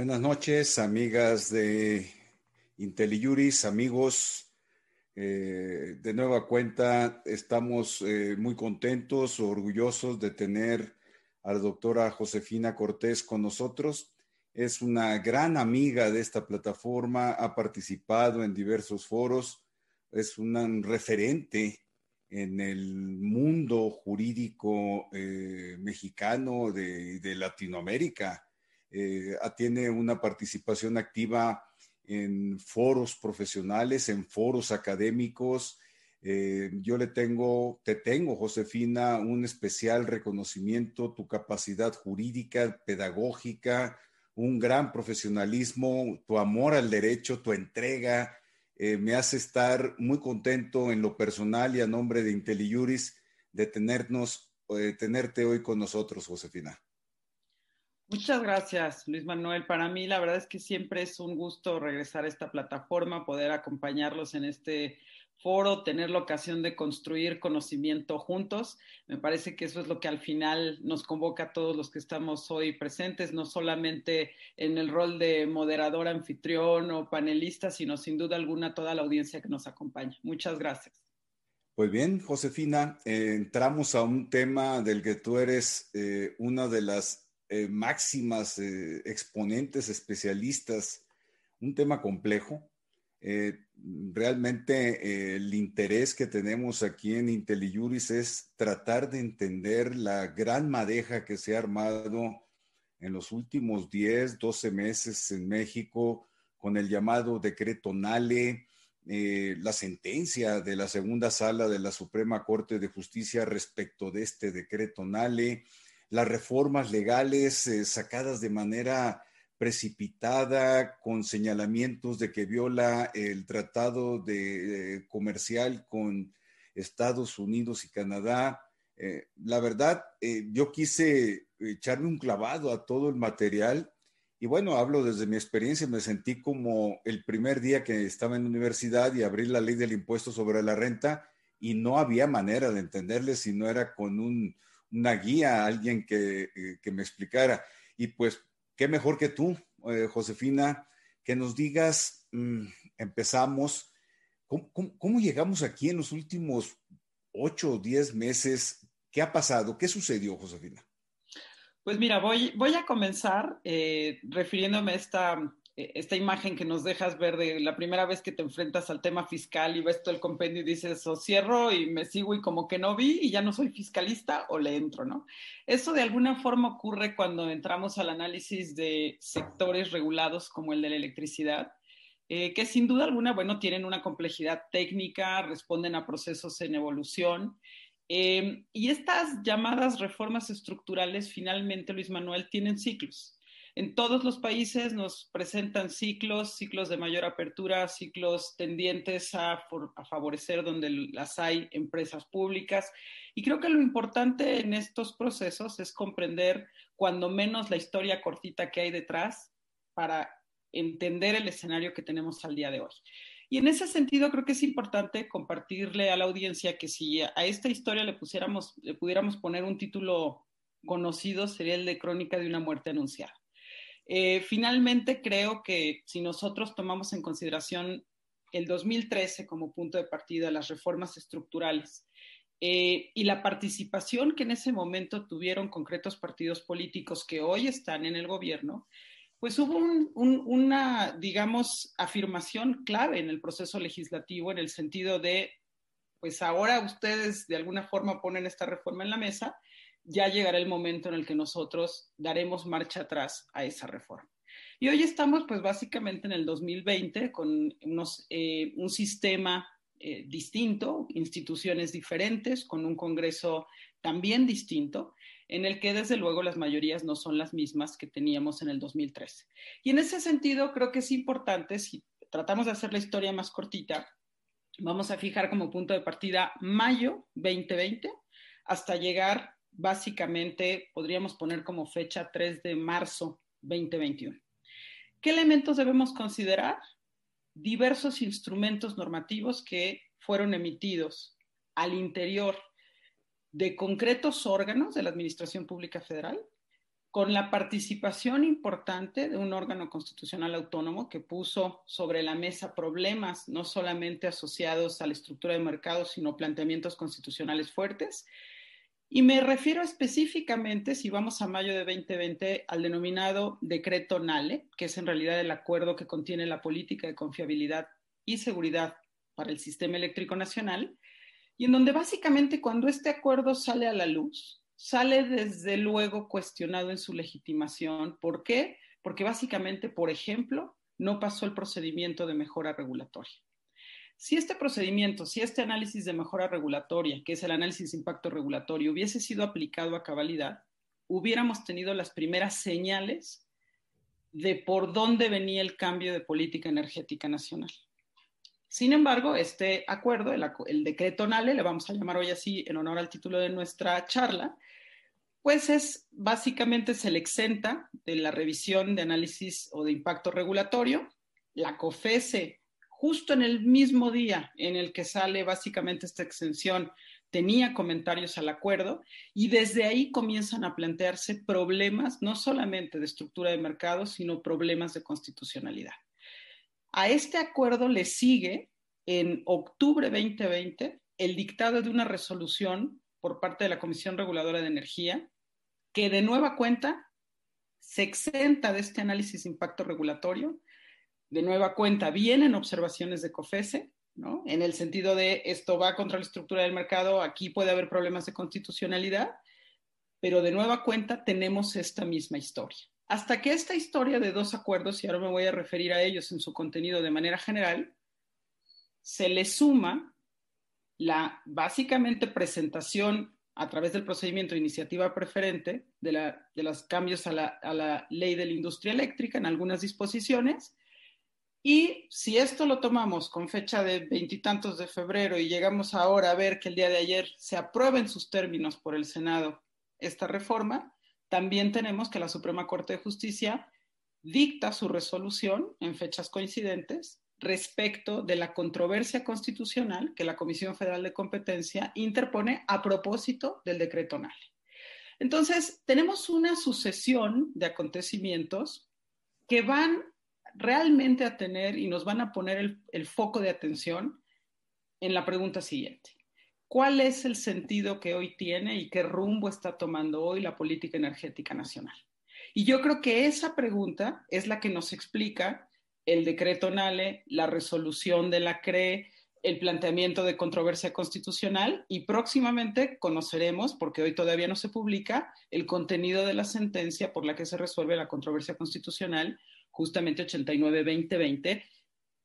Buenas noches, amigas de IntelliJuris, amigos. Eh, de nueva cuenta, estamos eh, muy contentos, orgullosos de tener a la doctora Josefina Cortés con nosotros. Es una gran amiga de esta plataforma, ha participado en diversos foros, es un referente en el mundo jurídico eh, mexicano de Latinoamérica eh, tiene una participación activa en foros profesionales, en foros académicos. Eh, yo le tengo, te tengo, Josefina, un especial reconocimiento, tu capacidad jurídica, pedagógica, un gran profesionalismo, tu amor al derecho, tu entrega, eh, me hace estar muy contento en lo personal y a nombre de IntelliJuris de tenernos, tenerte hoy con nosotros, Josefina. Muchas gracias, Luis Manuel. Para mí, la verdad es que siempre es un gusto regresar a esta plataforma, poder acompañarlos en este foro, tener la ocasión de construir conocimiento juntos. Me parece que eso es lo que al final nos convoca a todos los que estamos hoy presentes, no solamente en el rol de moderador, anfitrión o panelista, sino sin duda alguna toda la audiencia que nos acompaña. Muchas gracias. Pues bien, Josefina, eh, entramos a un tema del que tú eres eh, una de las eh, máximas eh, exponentes, especialistas, un tema complejo. Eh, realmente el interés que tenemos aquí en IntelliJuris es tratar de entender la gran madeja que se ha armado en los últimos 10, 12 meses en México con el llamado decreto NALE, la sentencia de la segunda sala de la Suprema Corte de Justicia respecto de este decreto NALE, las reformas legales eh, sacadas de manera precipitada, con señalamientos de que viola el tratado de, eh, comercial con Estados Unidos y Canadá. Eh, la verdad, yo quise echarme un clavado a todo el material y bueno, hablo desde mi experiencia, me sentí como el primer día que estaba en la universidad y abrí la ley del impuesto sobre la renta y no había manera de entenderle si no era con un, una guía, alguien que, eh, que, me explicara. Y pues, qué mejor que tú, eh, Josefina, que nos digas, mm, empezamos, ¿cómo, ¿cómo, llegamos aquí en los últimos ocho o diez meses? ¿Qué ha pasado? ¿Qué sucedió, Josefina? Pues mira, voy, voy a comenzar eh, refiriéndome a esta esta imagen que nos dejas ver de la primera vez que te enfrentas al tema fiscal y ves todo el compendio y dices, o cierro y me sigo y como que no vi y ya no soy fiscalista o le entro, ¿no? Eso de alguna forma ocurre cuando entramos al análisis de sectores regulados como el de la electricidad, eh, que sin duda alguna, bueno, tienen una complejidad técnica, responden a procesos en evolución. Eh, y estas llamadas reformas estructurales, finalmente, Luis Manuel, tienen ciclos. En todos los países nos presentan ciclos, ciclos de mayor apertura, ciclos tendientes a, favorecer donde las hay empresas públicas. Y creo que lo importante en estos procesos es comprender cuando menos la historia cortita que hay detrás para entender el escenario que tenemos al día de hoy. Y en ese sentido creo que es importante compartirle a la audiencia que si a esta historia le pusiéramos, le pudiéramos poner un título conocido sería el de Crónica de una muerte anunciada. Eh, finalmente, creo que si nosotros tomamos en consideración el 2013 como punto de partida, las reformas estructurales eh, y la participación que en ese momento tuvieron concretos partidos políticos que hoy están en el gobierno, pues hubo una, digamos, afirmación clave en el proceso legislativo en el sentido de, pues ahora ustedes de alguna forma ponen esta reforma en la mesa ya llegará el momento en el que nosotros daremos marcha atrás a esa reforma. Y hoy estamos pues básicamente en el 2020 con unos, eh, un sistema eh, distinto, instituciones diferentes, con un Congreso también distinto, en el que desde luego las mayorías no son las mismas que teníamos en el 2013. Y en ese sentido creo que es importante, si tratamos de hacer la historia más cortita, vamos a fijar como punto de partida mayo 2020 hasta llegar básicamente podríamos poner como fecha 3 de marzo 2021. ¿Qué elementos debemos considerar? Diversos instrumentos normativos que fueron emitidos al interior de concretos órganos de la Administración Pública Federal con la participación importante de un órgano constitucional autónomo que puso sobre la mesa problemas no solamente asociados a la estructura de mercado, sino planteamientos constitucionales fuertes. Y me refiero específicamente, si vamos a mayo de 2020, al denominado decreto NALE, que es en realidad el acuerdo que contiene la política de confiabilidad y seguridad para el sistema eléctrico nacional, y en donde básicamente cuando este acuerdo sale a la luz, sale desde luego cuestionado en su legitimación. ¿Por qué? Porque básicamente, por ejemplo, no pasó el procedimiento de mejora regulatoria. Si este procedimiento, si este análisis de mejora regulatoria, que es el análisis de impacto regulatorio, hubiese sido aplicado a cabalidad, hubiéramos tenido las primeras señales de por dónde venía el cambio de política energética nacional. Sin embargo, este acuerdo, el, decreto NALE, le vamos a llamar hoy así en honor al título de nuestra charla, pues es básicamente se le exenta de la revisión de análisis o de impacto regulatorio. La COFESE, justo en el mismo día en el que sale básicamente esta exención, tenía comentarios al acuerdo y desde ahí comienzan a plantearse problemas no solamente de estructura de mercado, sino problemas de constitucionalidad. A este acuerdo le sigue en octubre 2020 el dictado de una resolución por parte de la Comisión Reguladora de Energía, que de nueva cuenta se exenta de este análisis de impacto regulatorio. De nueva cuenta vienen observaciones de COFESE, ¿no? En el sentido de esto va contra la estructura del mercado, aquí puede haber problemas de constitucionalidad, pero de nueva cuenta tenemos esta misma historia. Hasta que esta historia de dos acuerdos, y ahora me voy a referir a ellos en su contenido de manera general, se le suma la básicamente presentación a través del procedimiento de iniciativa preferente de, los cambios a la, ley de la industria eléctrica en algunas disposiciones. Y si esto lo tomamos con fecha de veintitantos de febrero y llegamos ahora a ver que el día de ayer se aprueba en sus términos por el Senado esta reforma, también tenemos que la Suprema Corte de Justicia dicta su resolución en fechas coincidentes respecto de la controversia constitucional que la Comisión Federal de Competencia interpone a propósito del decreto NALE. Entonces, tenemos una sucesión de acontecimientos que van realmente a tener y nos van a poner el, el foco de atención en la pregunta siguiente. ¿Cuál es el sentido que hoy tiene y qué rumbo está tomando hoy la política energética nacional? Y yo creo que esa pregunta es la que nos explica el decreto NALE, la resolución de la CRE, el planteamiento de controversia constitucional y próximamente conoceremos, porque hoy todavía no se publica, el contenido de la sentencia por la que se resuelve la controversia constitucional, justamente 89-2020,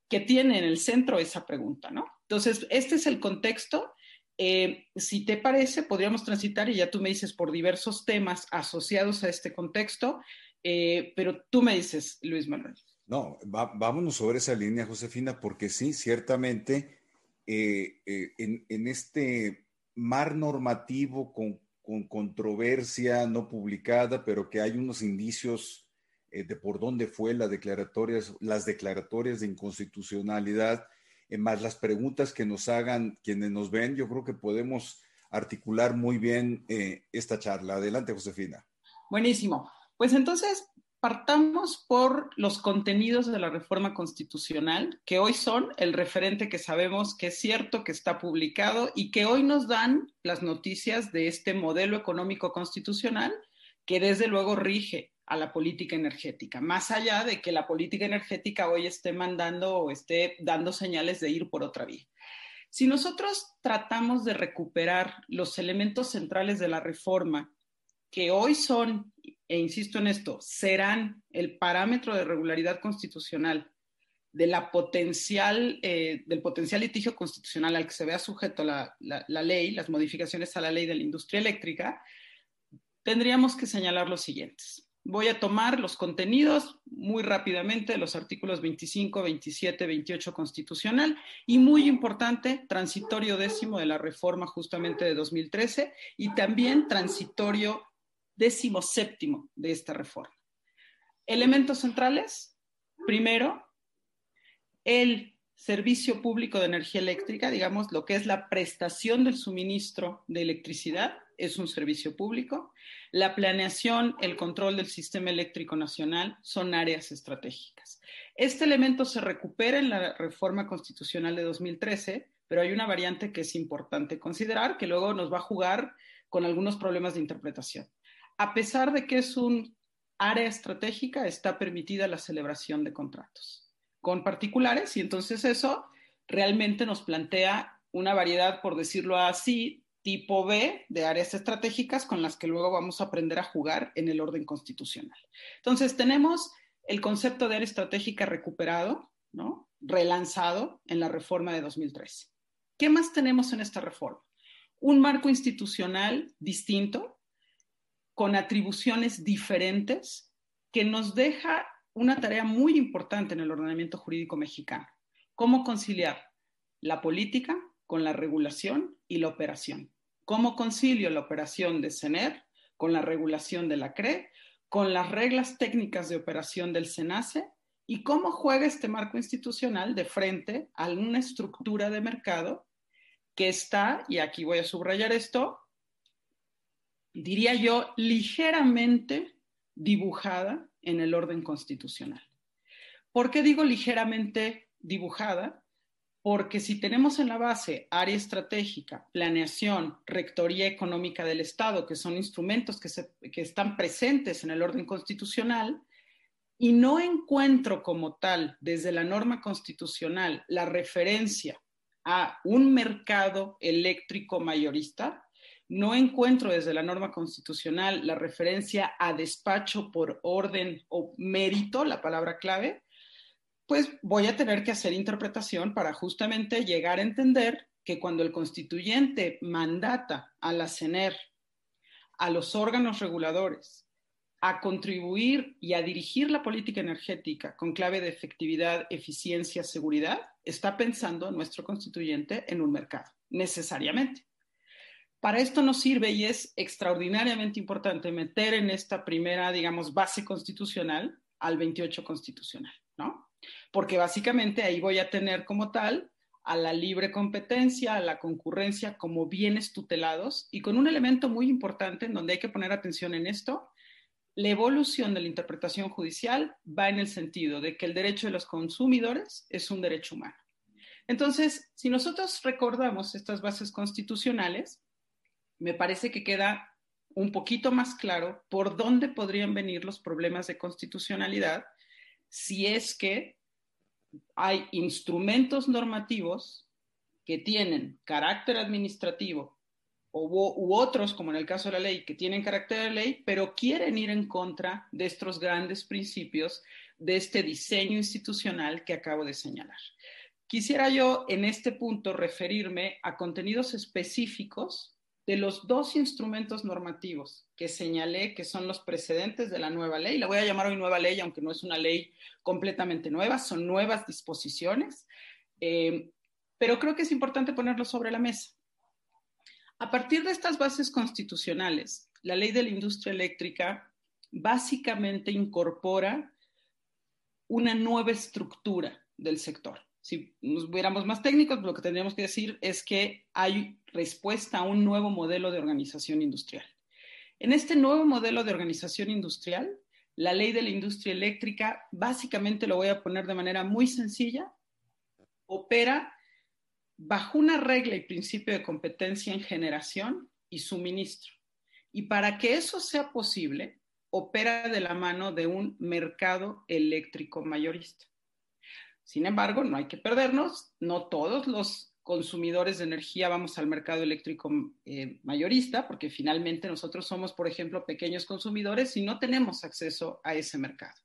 que tiene en el centro esa pregunta, ¿no? Entonces, este es el contexto. Eh, si te parece, podríamos transitar, y ya tú me dices, por diversos temas asociados a este contexto, eh, pero tú me dices, Luis Manuel. No, vámonos sobre esa línea, Josefina, porque sí, ciertamente eh, en, este mar normativo con, controversia no publicada, pero que hay unos indicios eh, de por dónde fue la declaratorias, las declaratorias de inconstitucionalidad, más las preguntas que nos hagan quienes nos ven, yo creo que podemos articular muy bien esta charla. Adelante, Josefina. Buenísimo. Pues entonces, partamos por los contenidos de la reforma constitucional, que hoy son el referente que sabemos que es cierto, que está publicado y que hoy nos dan las noticias de este modelo económico constitucional que desde luego rige a la política energética, más allá de que la política energética hoy esté mandando o esté dando señales de ir por otra vía. Si nosotros tratamos de recuperar los elementos centrales de la reforma, que hoy son e insisto en esto, serán el parámetro de regularidad constitucional de la potencial, eh, del potencial litigio constitucional al que se vea sujeto la, la, ley, las modificaciones a la ley de la industria eléctrica, tendríamos que señalar los siguientes. Voy a tomar los contenidos muy rápidamente de los artículos 25, 27, 28 constitucional y muy importante, transitorio décimo de la reforma justamente de 2013 y también transitorio décimo séptimo de esta reforma. Elementos centrales. Primero, el servicio público de energía eléctrica, digamos, lo que es la prestación del suministro de electricidad, es un servicio público. La planeación, el control del sistema eléctrico nacional son áreas estratégicas. Este elemento se recupera en la reforma constitucional de 2013, pero hay una variante que es importante considerar, que luego nos va a jugar con algunos problemas de interpretación. A pesar de que es un área estratégica, está permitida la celebración de contratos con particulares y entonces eso realmente nos plantea una variedad, por decirlo así, tipo B de áreas estratégicas con las que luego vamos a aprender a jugar en el orden constitucional. Entonces, tenemos el concepto de área estratégica recuperado, ¿no? relanzado en la reforma de 2013. ¿Qué más tenemos en esta reforma? Un marco institucional distinto, con atribuciones diferentes, que nos deja una tarea muy importante en el ordenamiento jurídico mexicano. ¿Cómo conciliar la política con la regulación y la operación? ¿Cómo concilio la operación de CENER con la regulación de la CRE, con las reglas técnicas de operación del SENACE y cómo juega este marco institucional de frente a una estructura de mercado que está, y aquí voy a subrayar esto, diría yo, ligeramente dibujada en el orden constitucional. ¿Por qué digo ligeramente dibujada? Porque si tenemos en la base área estratégica, planeación, rectoría económica del Estado, que son instrumentos que, que están presentes en el orden constitucional, y no encuentro como tal desde la norma constitucional la referencia a un mercado eléctrico mayorista, no encuentro desde la norma constitucional la referencia a despacho por orden o mérito, la palabra clave, pues voy a tener que hacer interpretación para justamente llegar a entender que cuando el constituyente mandata a la CENER, a los órganos reguladores, a contribuir y a dirigir la política energética con clave de efectividad, eficiencia, seguridad, está pensando nuestro constituyente en un mercado, necesariamente. Para esto nos sirve y es extraordinariamente importante meter en esta primera, digamos, base constitucional al 28 constitucional, ¿no? Porque básicamente ahí voy a tener como tal a la libre competencia, a la concurrencia como bienes tutelados y con un elemento muy importante en donde hay que poner atención en esto, la evolución de la interpretación judicial va en el sentido de que el derecho de los consumidores es un derecho humano. Entonces, si nosotros recordamos estas bases constitucionales, me parece que queda un poquito más claro por dónde podrían venir los problemas de constitucionalidad si es que hay instrumentos normativos que tienen carácter administrativo u, otros, como en el caso de la ley, que tienen carácter de ley, pero quieren ir en contra de estos grandes principios de este diseño institucional que acabo de señalar. Quisiera yo en este punto referirme a contenidos específicos de los dos instrumentos normativos que señalé que son los precedentes de la nueva ley, la voy a llamar hoy nueva ley, aunque no es una ley completamente nueva, son nuevas disposiciones, eh, pero creo que es importante ponerlo sobre la mesa. A partir de estas bases constitucionales, la ley de la industria eléctrica básicamente incorpora una nueva estructura del sector si nos viéramos más técnicos, lo que tendríamos que decir es que hay respuesta a un nuevo modelo de organización industrial. En este nuevo modelo de organización industrial, la ley de la industria eléctrica, básicamente lo voy a poner de manera muy sencilla, opera bajo una regla y principio de competencia en generación y suministro. Y para que eso sea posible, opera de la mano de un mercado eléctrico mayorista. Sin embargo, no hay que perdernos, no todos los consumidores de energía vamos al mercado eléctrico eh, mayorista, porque finalmente nosotros somos, por ejemplo, pequeños consumidores y no tenemos acceso a ese mercado.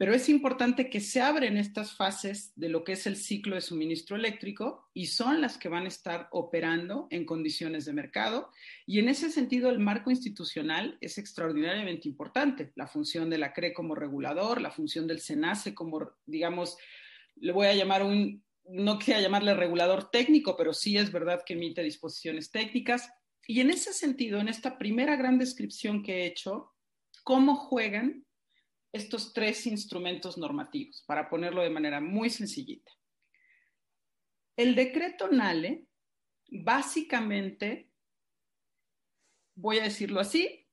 Pero es importante que se abren estas fases de lo que es el ciclo de suministro eléctrico y son las que van a estar operando en condiciones de mercado. Y en ese sentido, el marco institucional es extraordinariamente importante. La función de la CRE como regulador, la función del SENACE como, digamos, le voy a llamar un, no quisiera llamarle regulador técnico, pero sí es verdad que emite disposiciones técnicas. Y en ese sentido, en esta primera gran descripción que he hecho, cómo juegan estos tres instrumentos normativos, para ponerlo de manera muy sencillita. El decreto NALE básicamente voy a decirlo así,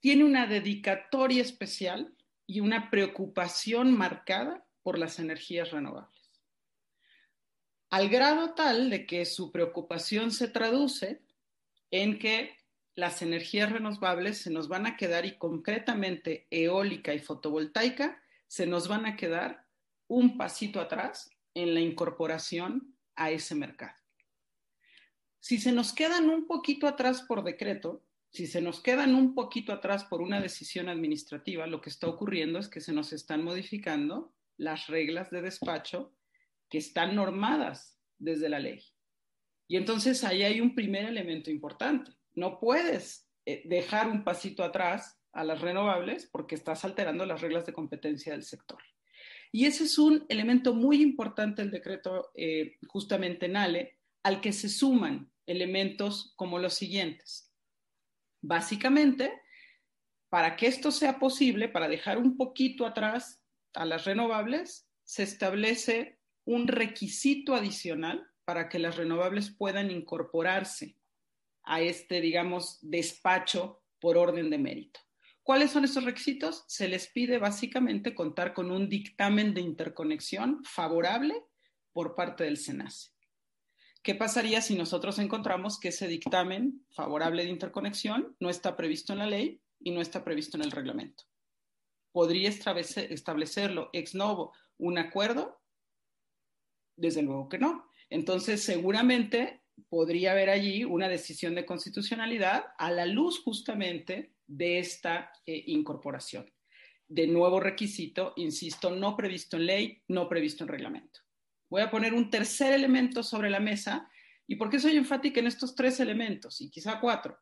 tiene una dedicatoria especial y una preocupación marcada por las energías renovables. Al grado tal de que su preocupación se traduce en que las energías renovables se nos van a quedar y concretamente eólica y fotovoltaica se nos van a quedar un pasito atrás en la incorporación a ese mercado. Si se nos quedan un poquito atrás por decreto, si se nos quedan un poquito atrás por una decisión administrativa, lo que está ocurriendo es que se nos están modificando las reglas de despacho que están normadas desde la ley. Y entonces ahí hay un primer elemento importante. No puedes eh, dejar un pasito atrás a las renovables porque estás alterando las reglas de competencia del sector. Y ese es un elemento muy importante del decreto eh, justamente NALE, al que se suman elementos como los siguientes. Básicamente, para que esto sea posible, para dejar un poquito atrás a las renovables, se establece un requisito adicional para que las renovables puedan incorporarse a este, digamos, despacho por orden de mérito. ¿Cuáles son estos requisitos? Se les pide básicamente contar con un dictamen de interconexión favorable por parte del SENACE. ¿Qué pasaría si nosotros encontramos que ese dictamen favorable de interconexión no está previsto en la ley y no está previsto en el reglamento? ¿Podría establecerlo ex novo un acuerdo? Desde luego que no. Entonces, seguramente podría haber allí una decisión de constitucionalidad a la luz justamente de esta eh, incorporación. De nuevo requisito, insisto, no previsto en ley, no previsto en reglamento. Voy a poner un tercer elemento sobre la mesa. ¿Y por qué soy enfática en estos tres elementos y quizá cuatro?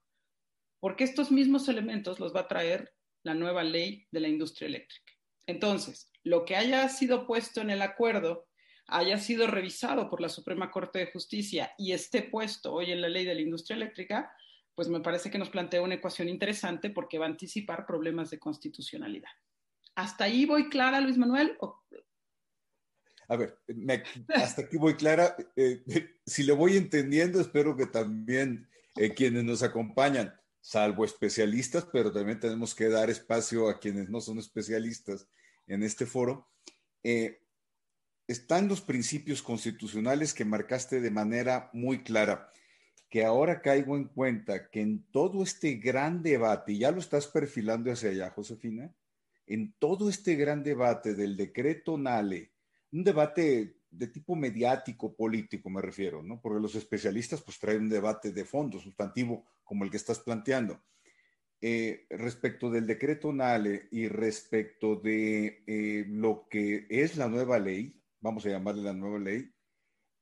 Porque estos mismos elementos los va a traer la nueva ley de la industria eléctrica. Entonces, lo que haya sido puesto en el acuerdo haya sido revisado por la Suprema Corte de Justicia y esté puesto hoy en la ley de la industria eléctrica, pues me parece que nos plantea una ecuación interesante porque va a anticipar problemas de constitucionalidad. ¿Hasta ahí voy clara, Luis Manuel? A ver, hasta aquí voy clara. Eh, si lo voy entendiendo, espero que también eh, quienes nos acompañan, salvo especialistas, pero también tenemos que dar espacio a quienes no son especialistas en este foro, eh, están los principios constitucionales que marcaste de manera muy clara, que ahora caigo en cuenta que en todo este gran debate, y ya lo estás perfilando hacia allá, Josefina, en todo este gran debate del decreto NALE, un debate de tipo mediático, político, me refiero, ¿no? Porque los especialistas pues traen un debate de fondo, sustantivo, como el que estás planteando. Eh, respecto del decreto NALE y respecto de eh, lo que es la nueva ley, vamos a llamarle la nueva ley,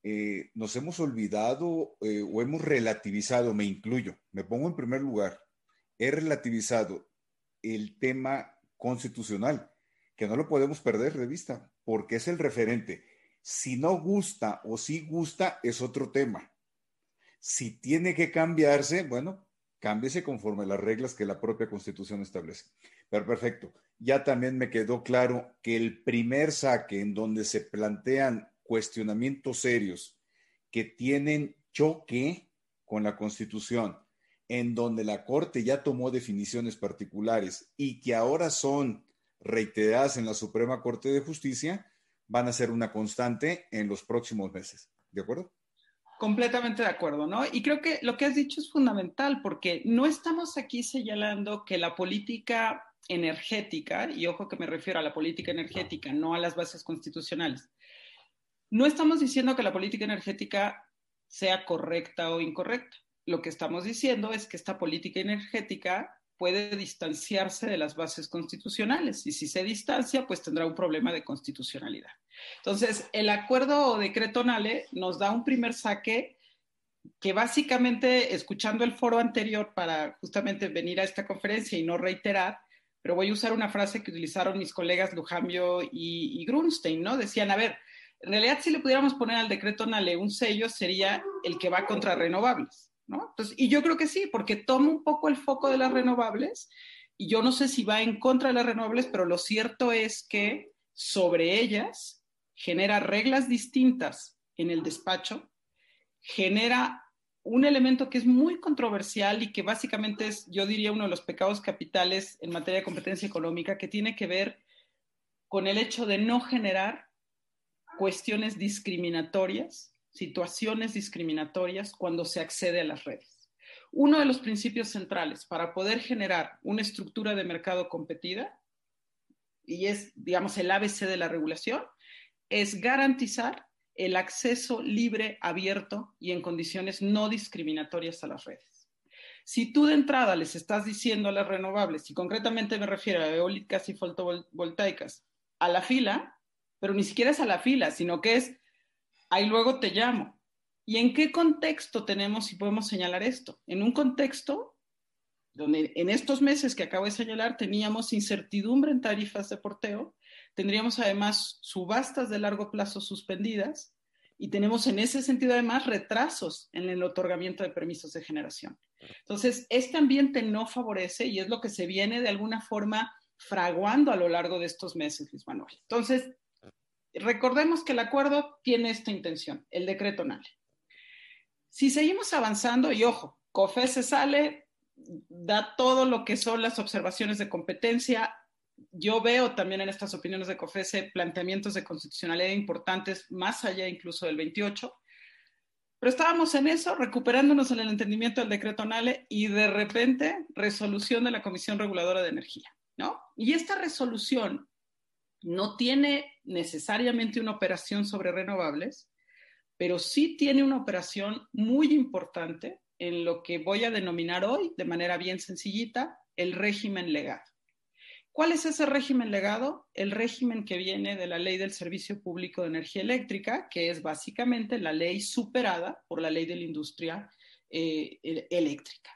eh, nos hemos olvidado eh, o hemos relativizado, me incluyo, me pongo en primer lugar, he relativizado el tema constitucional, que no lo podemos perder de vista, porque es el referente. Si no gusta o si gusta, es otro tema. Si tiene que cambiarse, bueno, cámbiese conforme a las reglas que la propia constitución establece. Pero perfecto ya también me quedó claro que el primer saque en donde se plantean cuestionamientos serios que tienen choque con la Constitución, en donde la Corte ya tomó definiciones particulares y que ahora son reiteradas en la Suprema Corte de Justicia, van a ser una constante en los próximos meses. ¿De acuerdo? Completamente de acuerdo, ¿no? Y creo que lo que has dicho es fundamental porque no estamos aquí señalando que la política energética, y ojo que me refiero a la política energética, no a las bases constitucionales, no estamos diciendo que la política energética sea correcta o incorrecta. Lo que estamos diciendo es que esta política energética puede distanciarse de las bases constitucionales y si se distancia, pues tendrá un problema de constitucionalidad. Entonces, el acuerdo o decreto NALE nos da un primer saque que básicamente, escuchando el foro anterior para justamente venir a esta conferencia y no reiterar, pero voy a usar una frase que utilizaron mis colegas Lujambio y, Grunstein, ¿no? Decían, a ver, en realidad si le pudiéramos poner al decreto NALE un sello sería el que va contra renovables, ¿no? Entonces, y yo creo que sí, porque toma un poco el foco de las renovables y yo no sé si va en contra de las renovables, pero lo cierto es que sobre ellas genera reglas distintas en el despacho, genera un elemento que es muy controversial y que básicamente es, yo diría, uno de los pecados capitales en materia de competencia económica, que tiene que ver con el hecho de no generar cuestiones discriminatorias, situaciones discriminatorias cuando se accede a las redes. Uno de los principios centrales para poder generar una estructura de mercado competida, y es, digamos, el ABC de la regulación, es garantizar el acceso libre, abierto y en condiciones no discriminatorias a las redes. Si tú de entrada les estás diciendo a las renovables, y concretamente me refiero a eólicas y fotovoltaicas, a la fila, pero ni siquiera es a la fila, sino que es, ahí luego te llamo. ¿Y en qué contexto tenemos y podemos señalar esto? En un contexto donde en estos meses que acabo de señalar teníamos incertidumbre en tarifas de porteo, Tendríamos además subastas de largo plazo suspendidas y tenemos en ese sentido además retrasos en el otorgamiento de permisos de generación. Entonces, este ambiente no favorece y es lo que se viene de alguna forma fraguando a lo largo de estos meses, Luis Manuel. Entonces, recordemos que el acuerdo tiene esta intención, el decreto NALE. Si seguimos avanzando, y ojo, COFE se sale, da todo lo que son las observaciones de competencia, yo veo también en estas opiniones de COFESE planteamientos de constitucionalidad importantes, más allá incluso del 28. Pero estábamos en eso, recuperándonos en el entendimiento del decreto NALE y de repente resolución de la Comisión Reguladora de Energía, ¿no? Y esta resolución no tiene necesariamente una operación sobre renovables, pero sí tiene una operación muy importante en lo que voy a denominar hoy, de manera bien sencillita, el régimen legal. ¿Cuál es ese régimen legado? El régimen que viene de la ley del Servicio Público de Energía Eléctrica, que es básicamente la ley superada por la ley de la industria eh, eléctrica.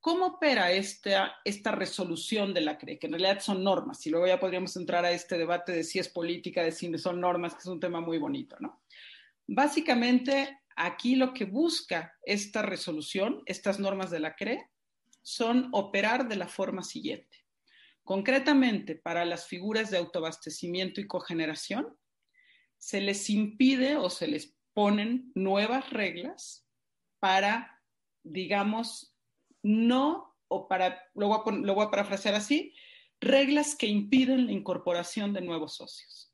¿Cómo opera esta, esta resolución de la CRE? Que en realidad son normas, y luego ya podríamos entrar a este debate de si es política, de si son normas, que es un tema muy bonito, ¿no? Básicamente, aquí lo que busca esta resolución, estas normas de la CRE, son operar de la forma siguiente. Concretamente, para las figuras de autoabastecimiento y cogeneración, se les impide o se les ponen nuevas reglas para, digamos, no, o para, lo voy, a, parafrasear así, reglas que impiden la incorporación de nuevos socios.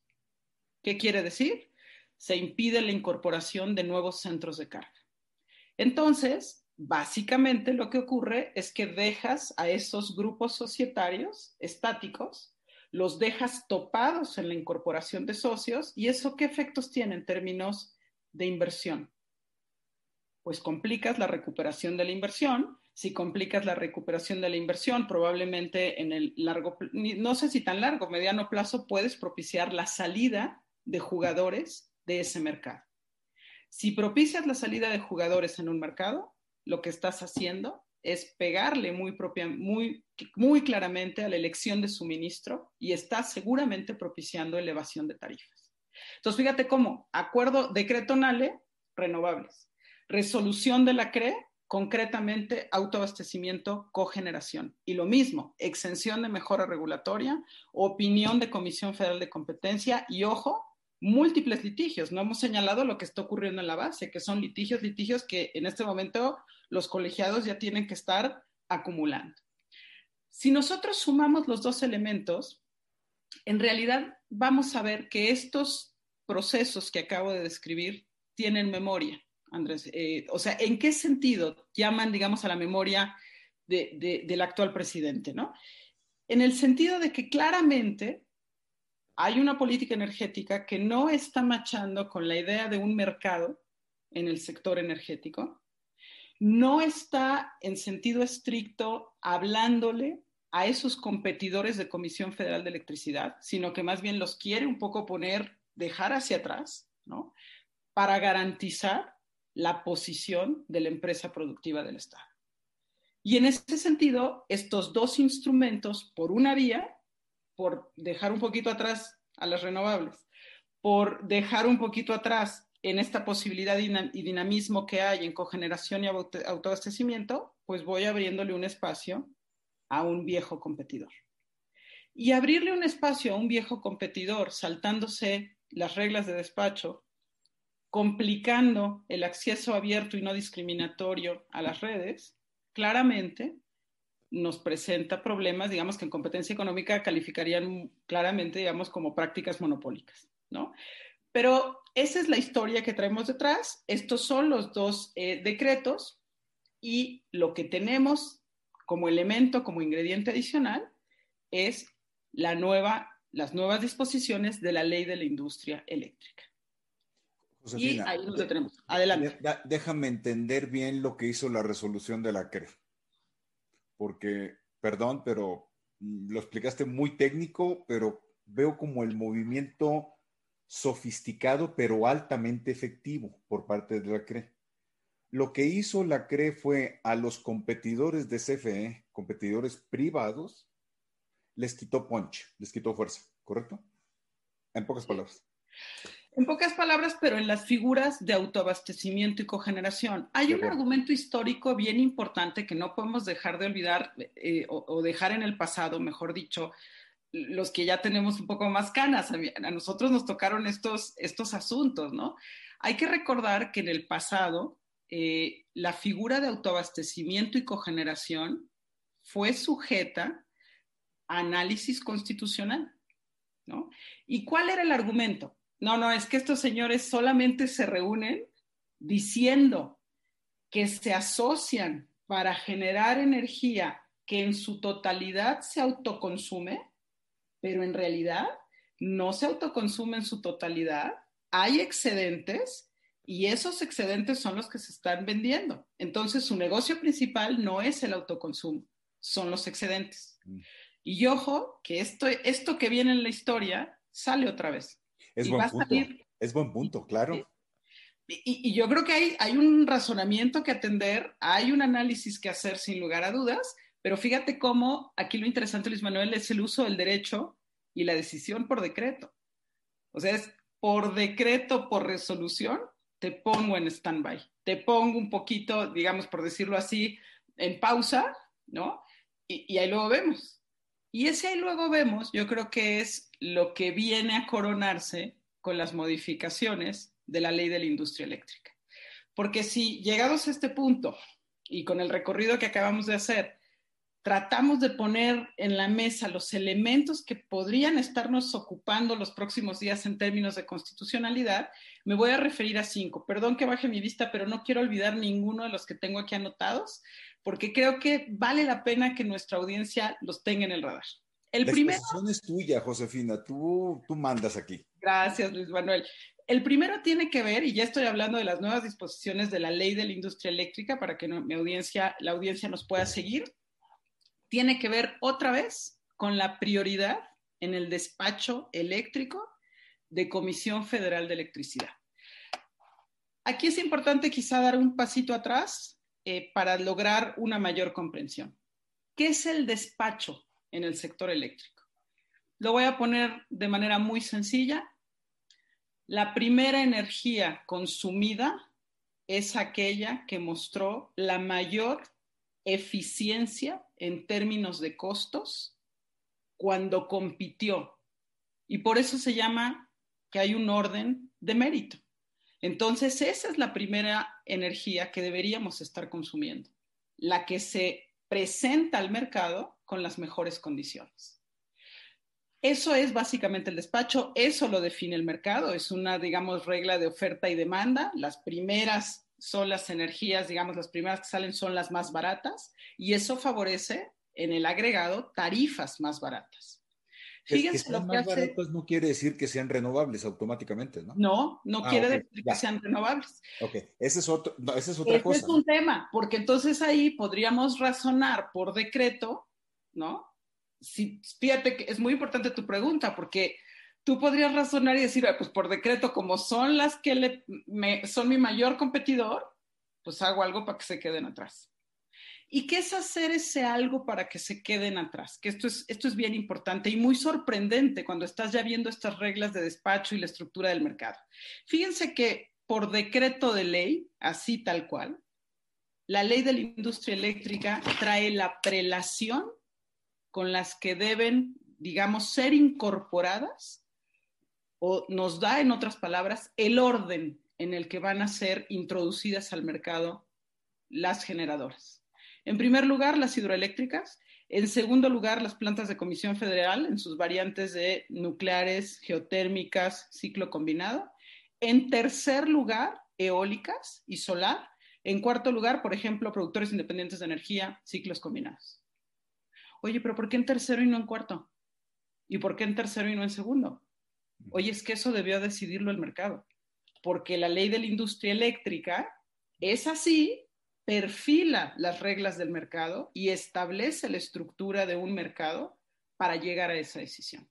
¿Qué quiere decir? Se impide la incorporación de nuevos centros de carga. Entonces, básicamente lo que ocurre es que dejas a esos grupos societarios estáticos, los dejas topados en la incorporación de socios y eso qué efectos tiene en términos de inversión. Pues complicas la recuperación de la inversión. Si complicas la recuperación de la inversión, probablemente en el largo, no sé si tan largo, mediano plazo, puedes propiciar la salida de jugadores de ese mercado. Si propicias la salida de jugadores en un mercado, lo que estás haciendo es pegarle muy, propia, muy, claramente a la elección de suministro y estás seguramente propiciando elevación de tarifas. Entonces, fíjate cómo acuerdo decreto NALE, renovables. Resolución de la CRE, concretamente autoabastecimiento, cogeneración. Y lo mismo, exención de mejora regulatoria, opinión de Comisión Federal de Competencia y, ojo, múltiples litigios. No hemos señalado lo que está ocurriendo en la base, que son litigios, litigios que en este momento los colegiados ya tienen que estar acumulando. Si nosotros sumamos los dos elementos, en realidad vamos a ver que estos procesos que acabo de describir tienen memoria, Andrés. Eh, o sea, ¿en qué sentido llaman, digamos, a la memoria del actual presidente? ¿no? En el sentido de que claramente hay una política energética que no está machando con la idea de un mercado en el sector energético, no está en sentido estricto hablándole a esos competidores de Comisión Federal de Electricidad, sino que más bien los quiere un poco poner, dejar hacia atrás, ¿no? Para garantizar la posición de la empresa productiva del Estado. Y en ese sentido, estos dos instrumentos, por una vía, por dejar un poquito atrás a las renovables, por dejar un poquito atrás en esta posibilidad y dinamismo que hay en cogeneración y autoabastecimiento, pues voy abriéndole un espacio a un viejo competidor. Y abrirle un espacio a un viejo competidor saltándose las reglas de despacho, complicando el acceso abierto y no discriminatorio a las redes, claramente nos presenta problemas, digamos, que en competencia económica calificarían claramente, digamos, como prácticas monopólicas, ¿no? Pero esa es la historia que traemos detrás. Estos son los dos eh, decretos y lo que tenemos como elemento, como ingrediente adicional, es la nueva, las nuevas disposiciones de la ley de la industria eléctrica. y ahí nos detenemos. Adelante. Déjame entender bien lo que hizo la resolución de la CRE porque, perdón, pero mm, lo explicaste muy técnico, pero veo como el movimiento sofisticado, pero altamente efectivo por parte de la CRE. Lo que hizo la CRE fue a los competidores de CFE, competidores privados, les quitó punch, les quitó fuerza, ¿correcto? En pocas palabras. En pocas palabras, pero en las figuras de autoabastecimiento y cogeneración. Hay un argumento histórico bien importante que no podemos dejar de olvidar eh, o, dejar en el pasado, mejor dicho, los que ya tenemos un poco más canas. A, nosotros nos tocaron estos, estos asuntos, ¿no? Hay que recordar que en el pasado eh, la figura de autoabastecimiento y cogeneración fue sujeta a análisis constitucional, ¿no? ¿Y cuál era el argumento? No, no, es que estos señores solamente se reúnen diciendo que se asocian para generar energía que en su totalidad se autoconsume, pero en realidad no se autoconsume en su totalidad, hay excedentes y esos excedentes son los que se están vendiendo. Entonces su negocio principal no es el autoconsumo, son los excedentes. Mm. Y ojo, que esto, esto que viene en la historia sale otra vez. Es buen punto. es buen punto, claro. Y, yo creo que hay, hay un razonamiento que atender, hay un análisis que hacer sin lugar a dudas, pero fíjate cómo aquí lo interesante, Luis Manuel, es el uso del derecho y la decisión por decreto. O sea, es por decreto, por resolución, te pongo en stand-by, te pongo un poquito, digamos, por decirlo así, en pausa, ¿no? Y, y ahí luego vemos. Y ese ahí luego vemos, yo creo que es lo que viene a coronarse con las modificaciones de la ley de la industria eléctrica. Porque si llegados a este punto y con el recorrido que acabamos de hacer, tratamos de poner en la mesa los elementos que podrían estarnos ocupando los próximos días en términos de constitucionalidad, me voy a referir a cinco. Perdón que baje mi vista, pero no quiero olvidar ninguno de los que tengo aquí anotados porque creo que vale la pena que nuestra audiencia los tenga en el radar. El la primero... es tuya, Josefina, tú, tú mandas aquí. Gracias, Luis Manuel. El primero tiene que ver, y ya estoy hablando de las nuevas disposiciones de la ley de la industria eléctrica para que mi audiencia, la audiencia nos pueda seguir, tiene que ver otra vez con la prioridad en el despacho eléctrico de Comisión Federal de Electricidad. Aquí es importante quizá dar un pasito atrás eh, para lograr una mayor comprensión. ¿Qué es el despacho en el sector eléctrico? Lo voy a poner de manera muy sencilla. La primera energía consumida es aquella que mostró la mayor eficiencia en términos de costos cuando compitió. Y por eso se llama que hay un orden de mérito. Entonces, esa es la primera energía que deberíamos estar consumiendo, la que se presenta al mercado con las mejores condiciones. Eso es básicamente el despacho, eso lo define el mercado, es una, digamos, regla de oferta y demanda. Las primeras son las energías, digamos, las primeras que salen son las más baratas y eso favorece en el agregado tarifas más baratas. Fíjense que lo que hace... no quiere decir que sean renovables automáticamente, ¿no? No, no ah, quiere decir que sean renovables. Ok, ese es, otro, no, ese es otra cosa. Ese es un tema, porque entonces ahí podríamos razonar por decreto, ¿no? Si, fíjate que es muy importante tu pregunta, porque tú podrías razonar y decir, pues por decreto, como son las que le, me, son mi mayor competidor, pues hago algo para que se queden atrás. ¿Y qué es hacer ese algo para que se queden atrás? Que esto es, esto es bien importante y muy sorprendente cuando estás ya viendo estas reglas de despacho y la estructura del mercado. Fíjense que por decreto de ley, así tal cual, la ley de la industria eléctrica trae la prelación con las que deben, digamos, ser incorporadas o nos da, en otras palabras, el orden en el que van a ser introducidas al mercado las generadoras. En primer lugar, las hidroeléctricas. En segundo lugar, las plantas de Comisión Federal en sus variantes de nucleares, geotérmicas, ciclo combinado. En tercer lugar, eólicas y solar. En cuarto lugar, por ejemplo, productores independientes de energía, ciclos combinados. Oye, pero ¿por qué en tercero y no en cuarto? ¿Y por qué en tercero y no en segundo? Oye, es que eso debió decidirlo el mercado, porque la ley de la industria eléctrica es así, perfila las reglas del mercado y establece la estructura de un mercado para llegar a esa decisión.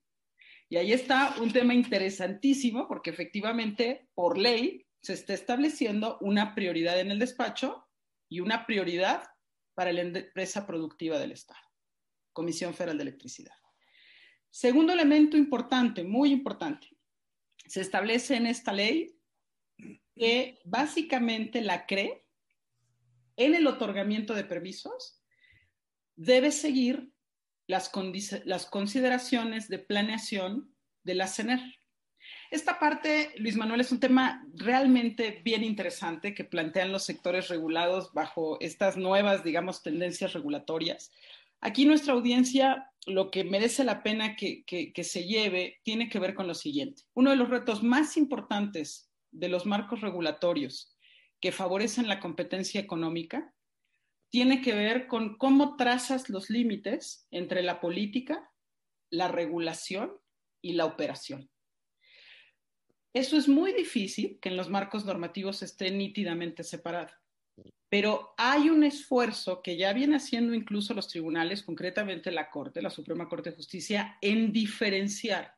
Y ahí está un tema interesantísimo, porque efectivamente, por ley, se está estableciendo una prioridad en el despacho y una prioridad para la empresa productiva del Estado, Comisión Federal de Electricidad. Segundo elemento importante, muy importante, se establece en esta ley que básicamente la CRE, en el otorgamiento de permisos, debe seguir las, consideraciones de planeación de la CENER. Esta parte, Luis Manuel, es un tema realmente bien interesante que plantean los sectores regulados bajo estas nuevas, digamos, tendencias regulatorias. Aquí nuestra audiencia lo que merece la pena que, se lleve tiene que ver con lo siguiente. Uno de los retos más importantes de los marcos regulatorios que favorecen la competencia económica tiene que ver con cómo trazas los límites entre la política, la regulación y la operación. Eso es muy difícil que en los marcos normativos esté nítidamente separado. Pero hay un esfuerzo que ya viene haciendo incluso los tribunales, concretamente la Corte, la Suprema Corte de Justicia, en diferenciar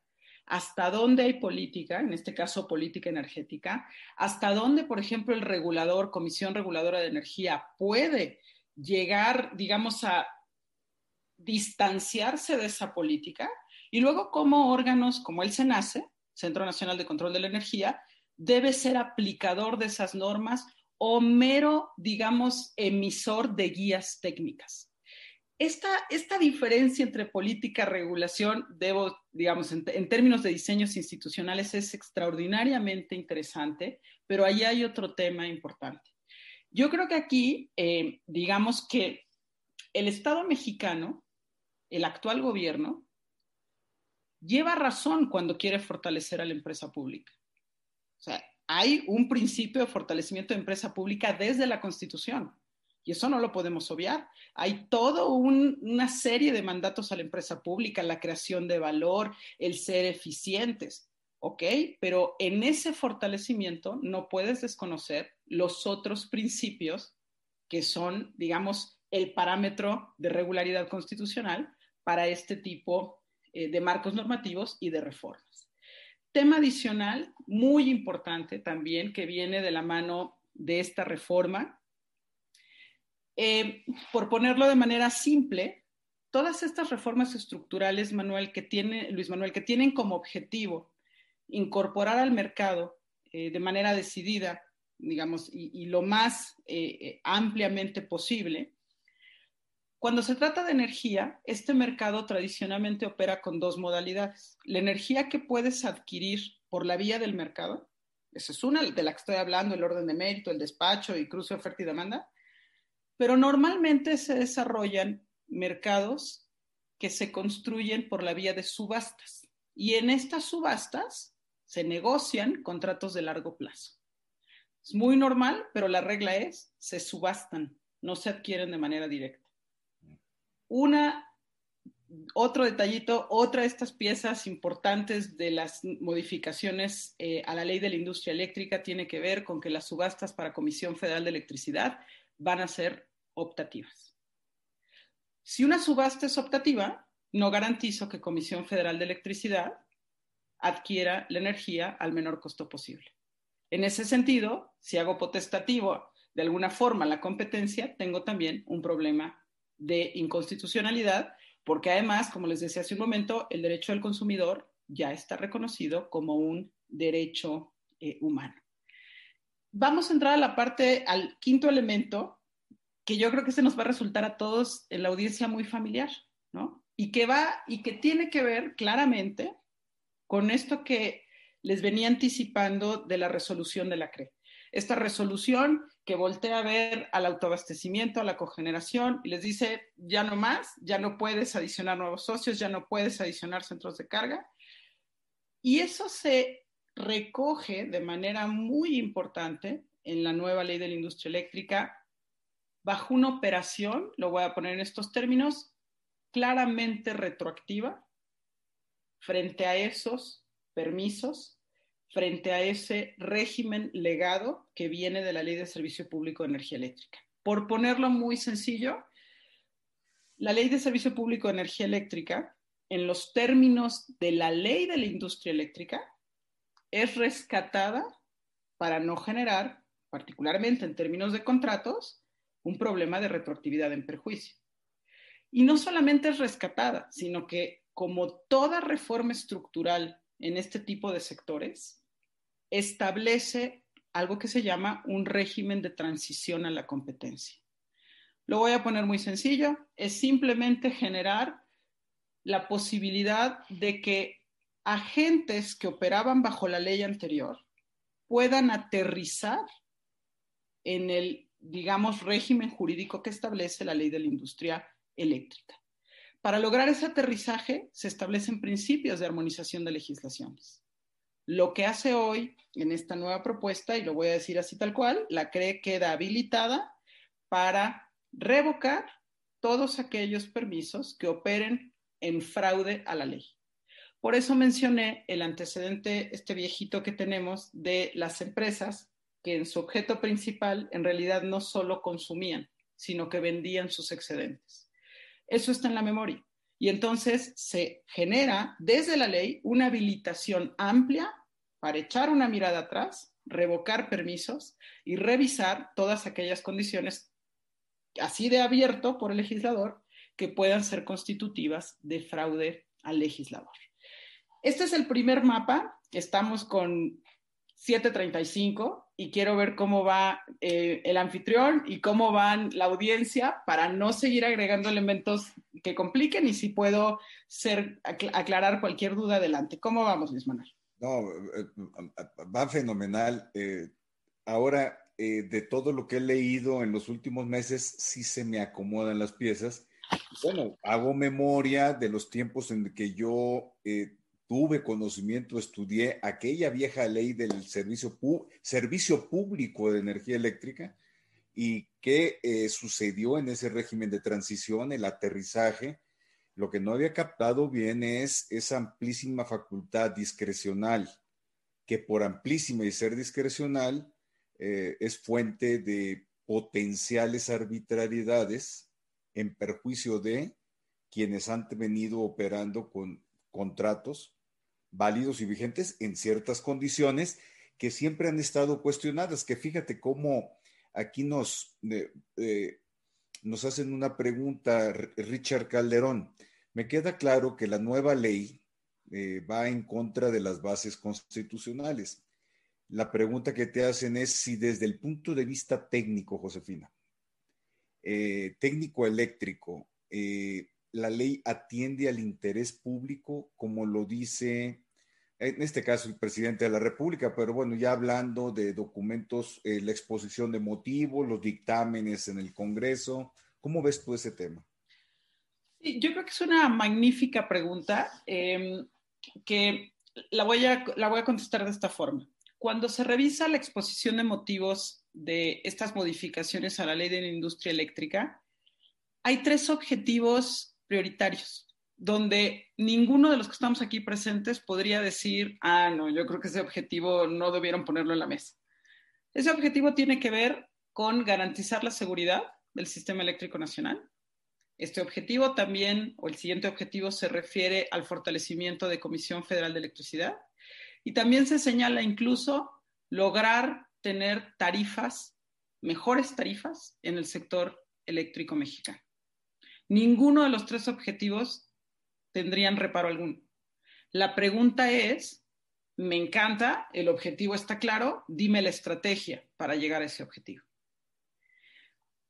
hasta dónde hay política, en este caso política energética, hasta dónde, por ejemplo, el regulador, Comisión Reguladora de Energía, puede llegar, digamos, a distanciarse de esa política y luego cómo órganos como el SENACE, Centro Nacional de Control de la Energía, debe ser aplicador de esas normas o mero, digamos, emisor de guías técnicas. Esta, esta diferencia entre política regulación, debo, digamos, en, términos de diseños institucionales, es extraordinariamente interesante, pero ahí hay otro tema importante. Yo creo que aquí, eh, digamos que el Estado mexicano, el actual gobierno, lleva razón cuando quiere fortalecer a la empresa pública. O sea, hay un principio de fortalecimiento de empresa pública desde la Constitución. Y eso no lo podemos obviar. Hay toda una serie de mandatos a la empresa pública, la creación de valor, el ser eficientes, ¿ok? Pero en ese fortalecimiento no puedes desconocer los otros principios que son, digamos, el parámetro de regularidad constitucional para este tipo eh, de marcos normativos y de reformas. Tema adicional muy importante también que viene de la mano de esta reforma. Eh, por ponerlo de manera simple, todas estas reformas estructurales, Luis Manuel, que tienen como objetivo incorporar al mercado eh, de manera decidida, digamos, y, lo más eh, ampliamente posible, cuando se trata de energía, este mercado tradicionalmente opera con dos modalidades. La energía que puedes adquirir por la vía del mercado, esa es una de la que estoy hablando, el orden de mérito, el despacho y cruce oferta y demanda, pero normalmente se desarrollan mercados que se construyen por la vía de subastas. Y en estas subastas se negocian contratos de largo plazo. Es muy normal, pero la regla es, se subastan, no se adquieren de manera directa. Una, otro detallito, otra de estas piezas importantes de las modificaciones eh, a la ley de la industria eléctrica tiene que ver con que las subastas para Comisión Federal de Electricidad van a ser optativas. Si una subasta es optativa, no garantizo que Comisión Federal de Electricidad adquiera la energía al menor costo posible. En ese sentido, si hago potestativo de alguna forma la competencia, tengo también un problema de inconstitucionalidad, porque además, como les decía hace un momento, el derecho del consumidor ya está reconocido como un derecho eh, humano. Vamos a entrar a la parte, al quinto elemento, que yo creo que se nos va a resultar a todos en la audiencia muy familiar, ¿no? Y que va y que tiene que ver claramente con esto que les venía anticipando de la resolución de la CRE. esta resolución que voltea a ver al autoabastecimiento, a la cogeneración y les dice, ya no más, ya no puedes adicionar nuevos socios, ya no puedes adicionar centros de carga. Y eso se recoge de manera muy importante en la nueva ley de la industria eléctrica bajo una operación, lo voy a poner en estos términos, claramente retroactiva frente a esos permisos, frente a ese régimen legado que viene de la ley de servicio público de energía eléctrica. Por ponerlo muy sencillo, la ley de servicio público de energía eléctrica, en los términos de la ley de la industria eléctrica, es rescatada para no generar, particularmente en términos de contratos, un problema de retroactividad en perjuicio. Y no solamente es rescatada, sino que como toda reforma estructural en este tipo de sectores, establece algo que se llama un régimen de transición a la competencia. Lo voy a poner muy sencillo, es simplemente generar la posibilidad de que agentes que operaban bajo la ley anterior puedan aterrizar en el digamos, régimen jurídico que establece la ley de la industria eléctrica. Para lograr ese aterrizaje se establecen principios de armonización de legislaciones. Lo que hace hoy en esta nueva propuesta, y lo voy a decir así tal cual, la CRE queda habilitada para revocar todos aquellos permisos que operen en fraude a la ley. Por eso mencioné el antecedente, este viejito que tenemos de las empresas que en su objeto principal en realidad no solo consumían, sino que vendían sus excedentes. Eso está en la memoria. Y entonces se genera desde la ley una habilitación amplia para echar una mirada atrás, revocar permisos y revisar todas aquellas condiciones así de abierto por el legislador que puedan ser constitutivas de fraude al legislador. Este es el primer mapa. Estamos con 7.35 y quiero ver cómo va eh, el anfitrión y cómo van la audiencia para no seguir agregando elementos que compliquen y si puedo ser, aclarar cualquier duda adelante. ¿Cómo vamos, Luis Manuel? No, eh, va fenomenal. Eh, ahora, de todo lo que he leído en los últimos meses, sí se me acomodan las piezas. Bueno, hago memoria de los tiempos en que yo tuve conocimiento, estudié aquella vieja ley del servicio, servicio público de energía eléctrica y qué eh, sucedió en ese régimen de transición, el aterrizaje. Lo que no había captado bien es esa amplísima facultad discrecional, que por amplísima y ser discrecional eh, es fuente de potenciales arbitrariedades en perjuicio de quienes han venido operando con contratos válidos y vigentes en ciertas condiciones que siempre han estado cuestionadas, que fíjate cómo aquí nos, eh, eh, nos hacen una pregunta, Richard Calderón. Me queda claro que la nueva ley eh, va en contra de las bases constitucionales. La pregunta que te hacen es si desde el punto de vista técnico, Josefina, técnico eléctrico, la ley atiende al interés público, como lo dice en este caso el presidente de la República, pero bueno, ya hablando de documentos, eh, la exposición de motivos, los dictámenes en el Congreso, ¿cómo ves tú ese tema? yo creo que es una magnífica pregunta em, que la voy, a, la voy a contestar de esta forma. Cuando se revisa la exposición de motivos de estas modificaciones a la ley de la industria eléctrica, hay tres objetivos prioritarios donde ninguno de los que estamos aquí presentes podría decir, ah, no, yo creo que ese objetivo no debieron ponerlo en la mesa. Ese objetivo tiene que ver con garantizar la seguridad del sistema eléctrico nacional. Este objetivo también, o el siguiente objetivo, se refiere al fortalecimiento de Comisión Federal de Electricidad. Y también se señala incluso lograr tener tarifas, mejores tarifas en el sector eléctrico mexicano. Ninguno de los tres objetivos tendrían reparo alguno. La pregunta es, me encanta, el objetivo está claro, dime la estrategia para llegar a ese objetivo.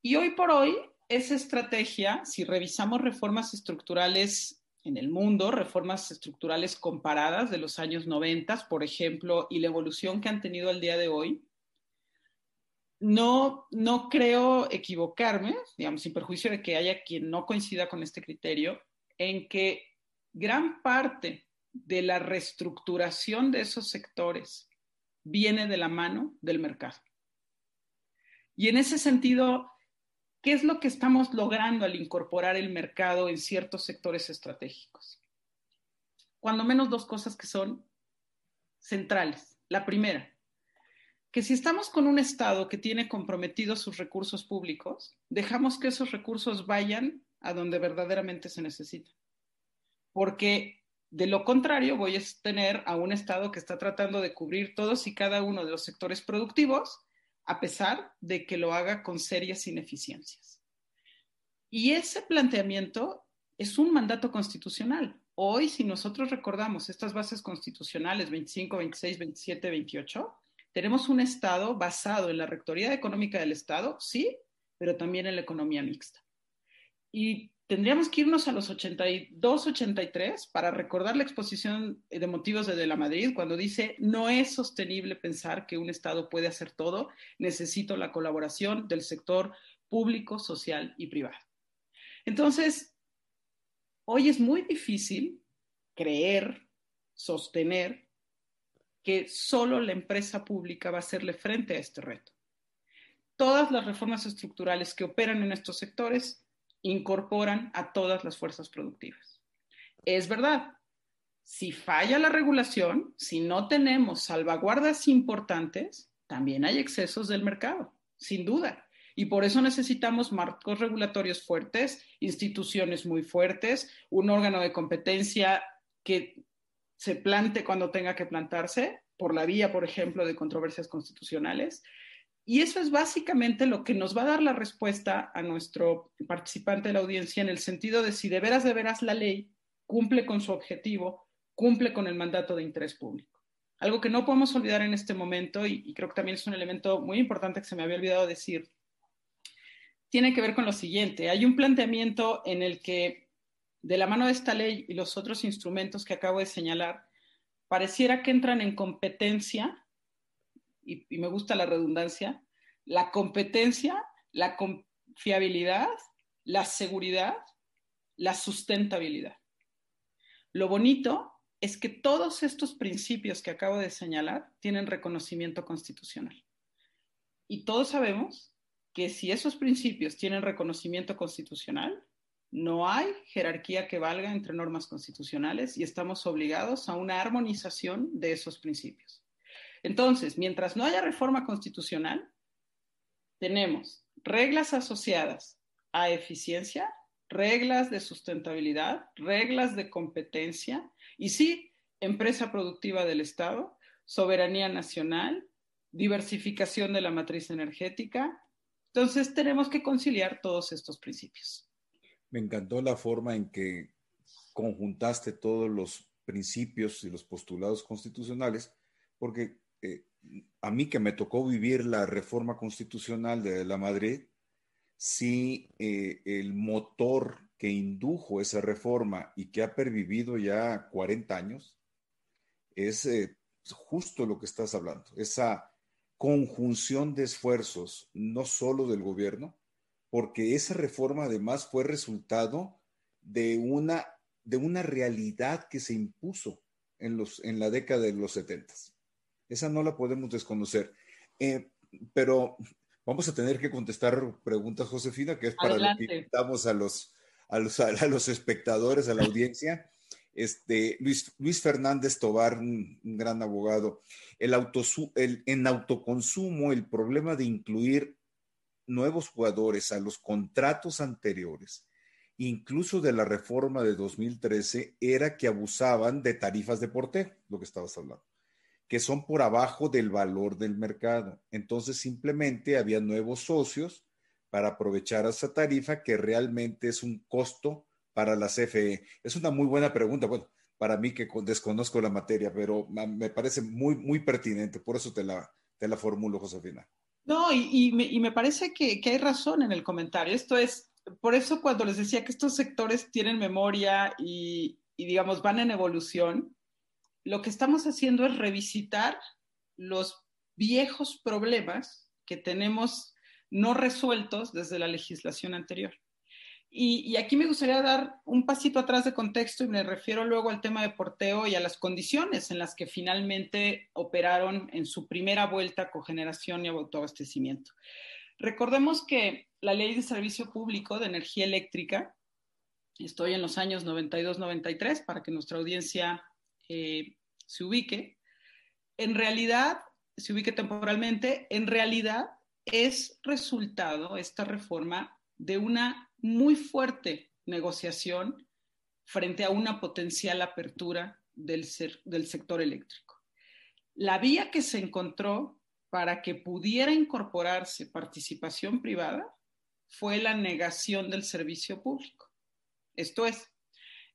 Y hoy por hoy, esa estrategia, si revisamos reformas estructurales en el mundo, reformas estructurales comparadas de los años 90, por ejemplo, y la evolución que han tenido al día de hoy, no, no creo equivocarme, digamos, sin perjuicio de que haya quien no coincida con este criterio, en que gran parte de la reestructuración de esos sectores viene de la mano del mercado. Y en ese sentido, ¿qué es lo que estamos logrando al incorporar el mercado en ciertos sectores estratégicos? Cuando menos dos cosas que son centrales. La primera, que si estamos con un Estado que tiene comprometidos sus recursos públicos, dejamos que esos recursos vayan a donde verdaderamente se necesitan. Porque de lo contrario, voy a tener a un Estado que está tratando de cubrir todos y cada uno de los sectores productivos, a pesar de que lo haga con serias ineficiencias. Y ese planteamiento es un mandato constitucional. Hoy, si nosotros recordamos estas bases constitucionales 25, 26, 27, 28, tenemos un Estado basado en la Rectoría Económica del Estado, sí, pero también en la economía mixta. Y tendríamos que irnos a los 82, 83 para recordar la exposición de motivos de De la Madrid cuando dice, no es sostenible pensar que un Estado puede hacer todo, necesito la colaboración del sector público, social y privado. Entonces, hoy es muy difícil creer, sostener que solo la empresa pública va a hacerle frente a este reto. Todas las reformas estructurales que operan en estos sectores incorporan a todas las fuerzas productivas. Es verdad, si falla la regulación, si no tenemos salvaguardas importantes, también hay excesos del mercado, sin duda. Y por eso necesitamos marcos regulatorios fuertes, instituciones muy fuertes, un órgano de competencia que se plante cuando tenga que plantarse, por la vía, por ejemplo, de controversias constitucionales, y eso es básicamente lo que nos va a dar la respuesta a nuestro participante de la audiencia en el sentido de si de veras, de veras la ley cumple con su objetivo, cumple con el mandato de interés público. Algo que no podemos olvidar en este momento, y, creo que también es un elemento muy importante que se me había olvidado decir, tiene que ver con lo siguiente. Hay un planteamiento en el que, de la mano de esta ley y los otros instrumentos que acabo de señalar, pareciera que entran en competencia y, me gusta la redundancia, la competencia, la confiabilidad, la seguridad, la sustentabilidad. Lo bonito es que todos estos principios que acabo de señalar tienen reconocimiento constitucional. Y todos sabemos que si esos principios tienen reconocimiento constitucional, no hay jerarquía que valga entre normas constitucionales y estamos obligados a una armonización de esos principios. Entonces, mientras no haya reforma constitucional, tenemos reglas asociadas a eficiencia, reglas de sustentabilidad, reglas de competencia y sí, empresa productiva del Estado, soberanía nacional, diversificación de la matriz energética. Entonces, tenemos que conciliar todos estos principios. Me encantó la forma en que conjuntaste todos los principios y los postulados constitucionales, porque eh, a mí que me tocó vivir la reforma constitucional de la Madrid, sí eh, el motor que indujo esa reforma y que ha pervivido ya 40 años es eh, justo lo que estás hablando, esa conjunción de esfuerzos, no solo del gobierno, porque esa reforma además fue resultado de una, de una realidad que se impuso en, los, en la década de los 70. Esa no la podemos desconocer. Eh, pero vamos a tener que contestar preguntas, Josefina, que es para lo que invitamos a los, a los, a los espectadores, a la audiencia. Este, Luis, Luis Fernández Tobar, un, gran abogado, el, el, en autoconsumo, el problema de incluir nuevos jugadores a los contratos anteriores, incluso de la reforma de 2013, era que abusaban de tarifas de porteo, lo que estabas hablando que son por abajo del valor del mercado. Entonces simplemente había nuevos socios para aprovechar esa tarifa que realmente es un costo para la CFE. Es una muy buena pregunta. Bueno, para mí que desconozco la materia, pero me parece muy, muy pertinente. Por eso te la, te la formulo, Josefina. No, y, me, parece que, hay razón en el comentario. Esto es, por eso cuando les decía que estos sectores tienen memoria y, y digamos, van en evolución, lo que estamos haciendo es revisitar los viejos problemas que tenemos no resueltos desde la legislación anterior. Y, aquí me gustaría dar un pasito atrás de contexto y me refiero luego al tema de porteo y a las condiciones en las que finalmente operaron en su primera vuelta cogeneración y autoabastecimiento. Recordemos que la ley de servicio público de energía eléctrica, estoy en los años 92-93 para que nuestra audiencia eh, se ubique, en realidad, se ubique temporalmente, en realidad es resultado esta reforma de una muy fuerte negociación frente a una potencial apertura del, del sector eléctrico. La vía que se encontró para que pudiera incorporarse participación privada fue la negación del servicio público. Esto es,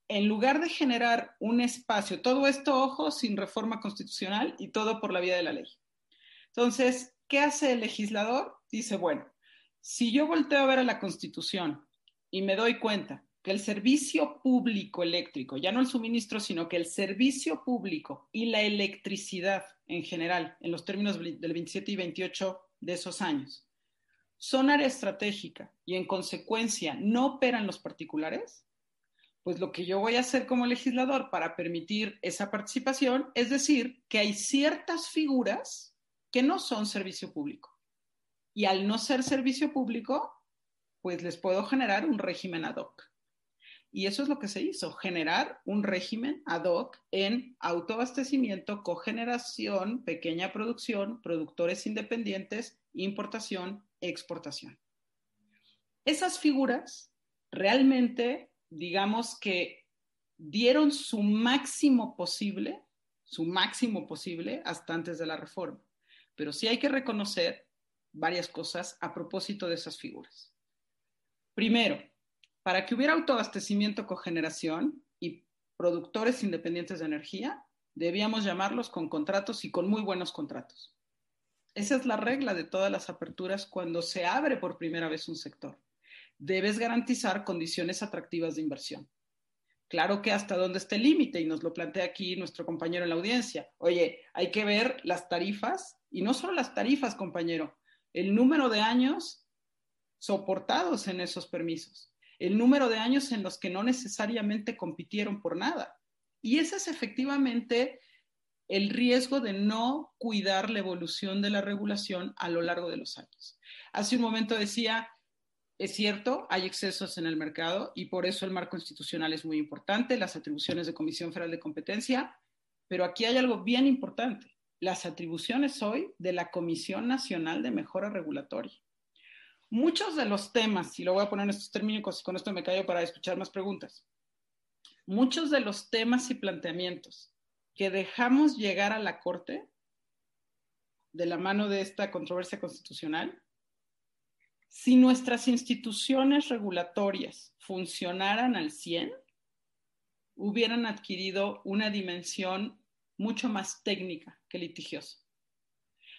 en lugar de generar un espacio, todo esto, ojo, sin reforma constitucional y todo por la vía de la ley. Entonces, ¿qué hace el legislador? Dice, bueno, si yo volteo a ver a la Constitución y me doy cuenta que el servicio público eléctrico, ya no el suministro, sino que el servicio público y la electricidad en general, en los términos del 27 y 28 de esos años, son área estratégica y en consecuencia no operan los particulares, pues lo que yo voy a hacer como legislador para permitir esa participación es decir que hay ciertas figuras que no son servicio público. Y al no ser servicio público, pues les puedo generar un régimen ad hoc. Y eso es lo que se hizo, generar un régimen ad hoc en autoabastecimiento, cogeneración, pequeña producción, productores independientes, importación, exportación. Esas figuras realmente, digamos que dieron su máximo posible, su máximo posible hasta antes de la reforma. Pero sí hay que reconocer varias cosas a propósito de esas figuras. Primero, para que hubiera autoabastecimiento cogeneración y productores independientes de energía, debíamos llamarlos con contratos y con muy buenos contratos. Esa es la regla de todas las aperturas cuando se abre por primera vez un sector. Debes garantizar condiciones atractivas de inversión. Claro que hasta dónde está el límite, y nos lo plantea aquí nuestro compañero en la audiencia. Oye, hay que ver las tarifas, y no solo las tarifas, compañero, el número de años soportados en esos permisos, el número de años en los que no necesariamente compitieron por nada. Y ese es efectivamente el riesgo de no cuidar la evolución de la regulación a lo largo de los años. Hace un momento decía, es cierto, hay excesos en el mercado y por eso el marco institucional es muy importante, las atribuciones de Comisión Federal de Competencia, pero aquí hay algo bien importante, las atribuciones hoy de la Comisión Nacional de Mejora Regulatoria. Muchos de los temas, y lo voy a poner en estos términos y con esto me callo para escuchar más preguntas, muchos de los temas y planteamientos que dejamos llegar a la Corte de la mano de esta controversia constitucional, si nuestras instituciones regulatorias funcionaran al 100, hubieran adquirido una dimensión mucho más técnica que litigiosa.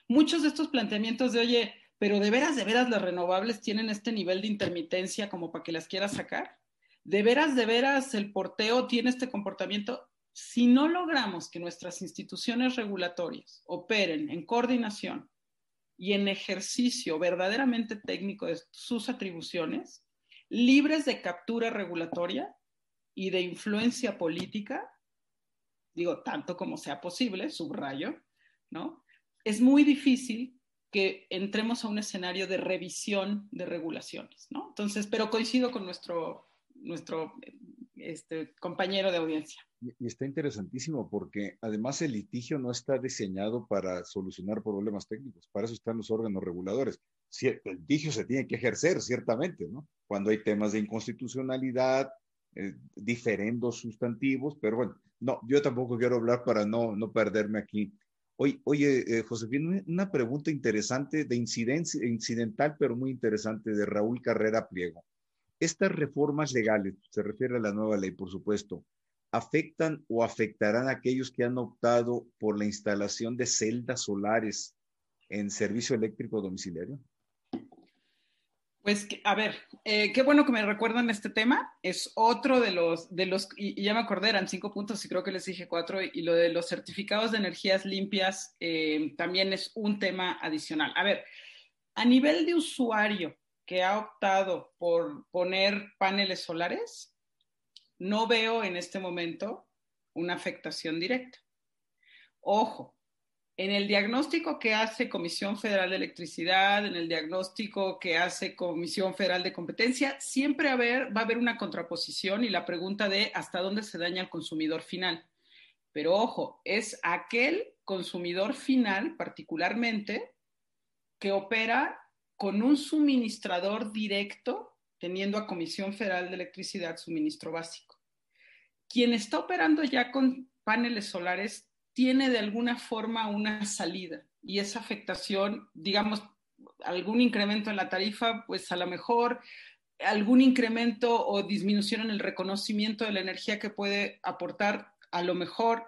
Muchos de estos planteamientos de, oye, pero de veras, de veras las renovables tienen este nivel de intermitencia como para que las quieras sacar. De veras, de veras el porteo tiene este comportamiento. Si no logramos que nuestras instituciones regulatorias operen en coordinación y en ejercicio verdaderamente técnico de sus atribuciones, libres de captura regulatoria y de influencia política, digo, tanto como sea posible, subrayo, ¿no? Es muy difícil que entremos a un escenario de revisión de regulaciones, ¿no? Entonces, pero coincido con nuestro, nuestro este, compañero de audiencia. Y está interesantísimo porque además el litigio no está diseñado para solucionar problemas técnicos, para eso están los órganos reguladores. El litigio se tiene que ejercer, ciertamente, ¿no? Cuando hay temas de inconstitucionalidad, eh, diferendos sustantivos, pero bueno, no, yo tampoco quiero hablar para no, no perderme aquí Oye, oye eh, Josefina, una pregunta interesante de incidencia, incidental, pero muy interesante, de Raúl Carrera Pliego. Estas reformas legales, se refiere a la nueva ley, por supuesto, ¿afectan o afectarán a aquellos que han optado por la instalación de celdas solares en servicio eléctrico domiciliario? Pues, a ver, eh, qué bueno que me recuerdan este tema. Es otro de los, de los y, ya me acordé, eran cinco puntos y creo que les dije cuatro, y, lo de los certificados de energías limpias eh, también es un tema adicional. A ver, a nivel de usuario que ha optado por poner paneles solares, no veo en este momento una afectación directa. Ojo, en el diagnóstico que hace Comisión Federal de Electricidad, en el diagnóstico que hace Comisión Federal de Competencia, siempre va a haber una contraposición y la pregunta de hasta dónde se daña el consumidor final. Pero ojo, es aquel consumidor final particularmente que opera con un suministrador directo, teniendo a Comisión Federal de Electricidad suministro básico. Quien está operando ya con paneles solares tiene de alguna forma una salida y esa afectación, digamos, algún incremento en la tarifa, pues a lo mejor algún incremento o disminución en el reconocimiento de la energía que puede aportar, a lo mejor,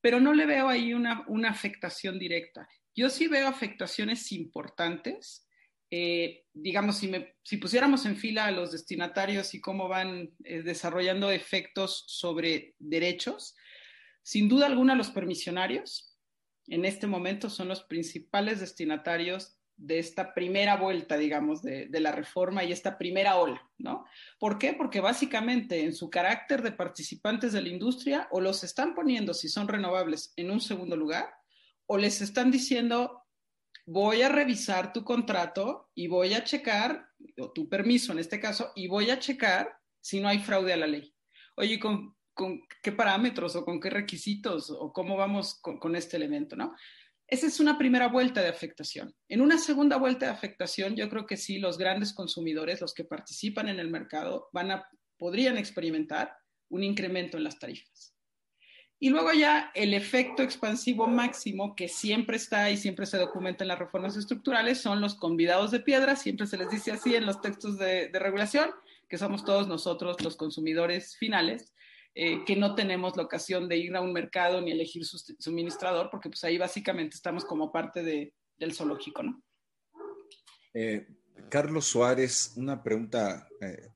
pero no le veo ahí una, una afectación directa. Yo sí veo afectaciones importantes. Eh, digamos, si, me, si, pusiéramos en fila a los destinatarios y cómo van eh, desarrollando efectos sobre derechos, sin duda alguna, los permisionarios en este momento son los principales destinatarios de esta primera vuelta, digamos, de, la reforma y esta primera ola, ¿no? ¿Por qué? Porque básicamente en su carácter de participantes de la industria o los están poniendo, si son renovables, en un segundo lugar, o les están diciendo, voy a revisar tu contrato y voy a checar, o tu permiso en este caso, y voy a checar si no hay fraude a la ley. Oye, con, con qué parámetros o con qué requisitos o cómo vamos con, este elemento, ¿no? Esa es una primera vuelta de afectación. En una segunda vuelta de afectación, yo creo que sí, los grandes consumidores, los que participan en el mercado, van a, podrían experimentar un incremento en las tarifas. Y luego ya el efecto expansivo máximo que siempre está y siempre se documenta en las reformas estructurales son los convidados de piedra, siempre se les dice así en los textos de, de regulación, que somos todos nosotros los consumidores finales, eh, que no tenemos la ocasión de ir a un mercado ni elegir su suministrador, porque pues ahí básicamente estamos como parte de, del zoológico, ¿no? Eh, Carlos Suárez, una pregunta eh,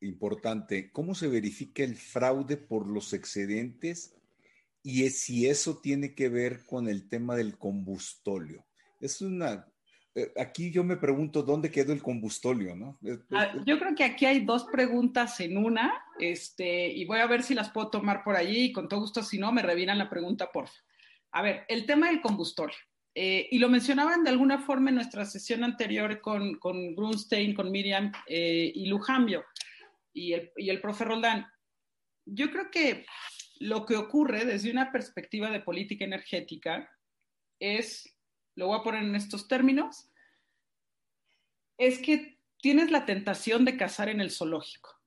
importante. ¿Cómo se verifica el fraude por los excedentes y si eso tiene que ver con el tema del combustóleo? Es una eh, aquí yo me pregunto dónde quedó el combustóleo, ¿no? Ah, yo creo que aquí hay dos preguntas en una, este, y voy a ver si las puedo tomar por allí, y con todo gusto, si no, me reviran la pregunta, por favor. A ver, el tema del combustóleo. Eh, y lo mencionaban de alguna forma en nuestra sesión anterior con, con Grunstein, con Miriam eh, y Lujambio y el, y el profe Roldán. Yo creo que lo que ocurre desde una perspectiva de política energética es lo voy a poner en estos términos, es que tienes la tentación de cazar en el zoológico.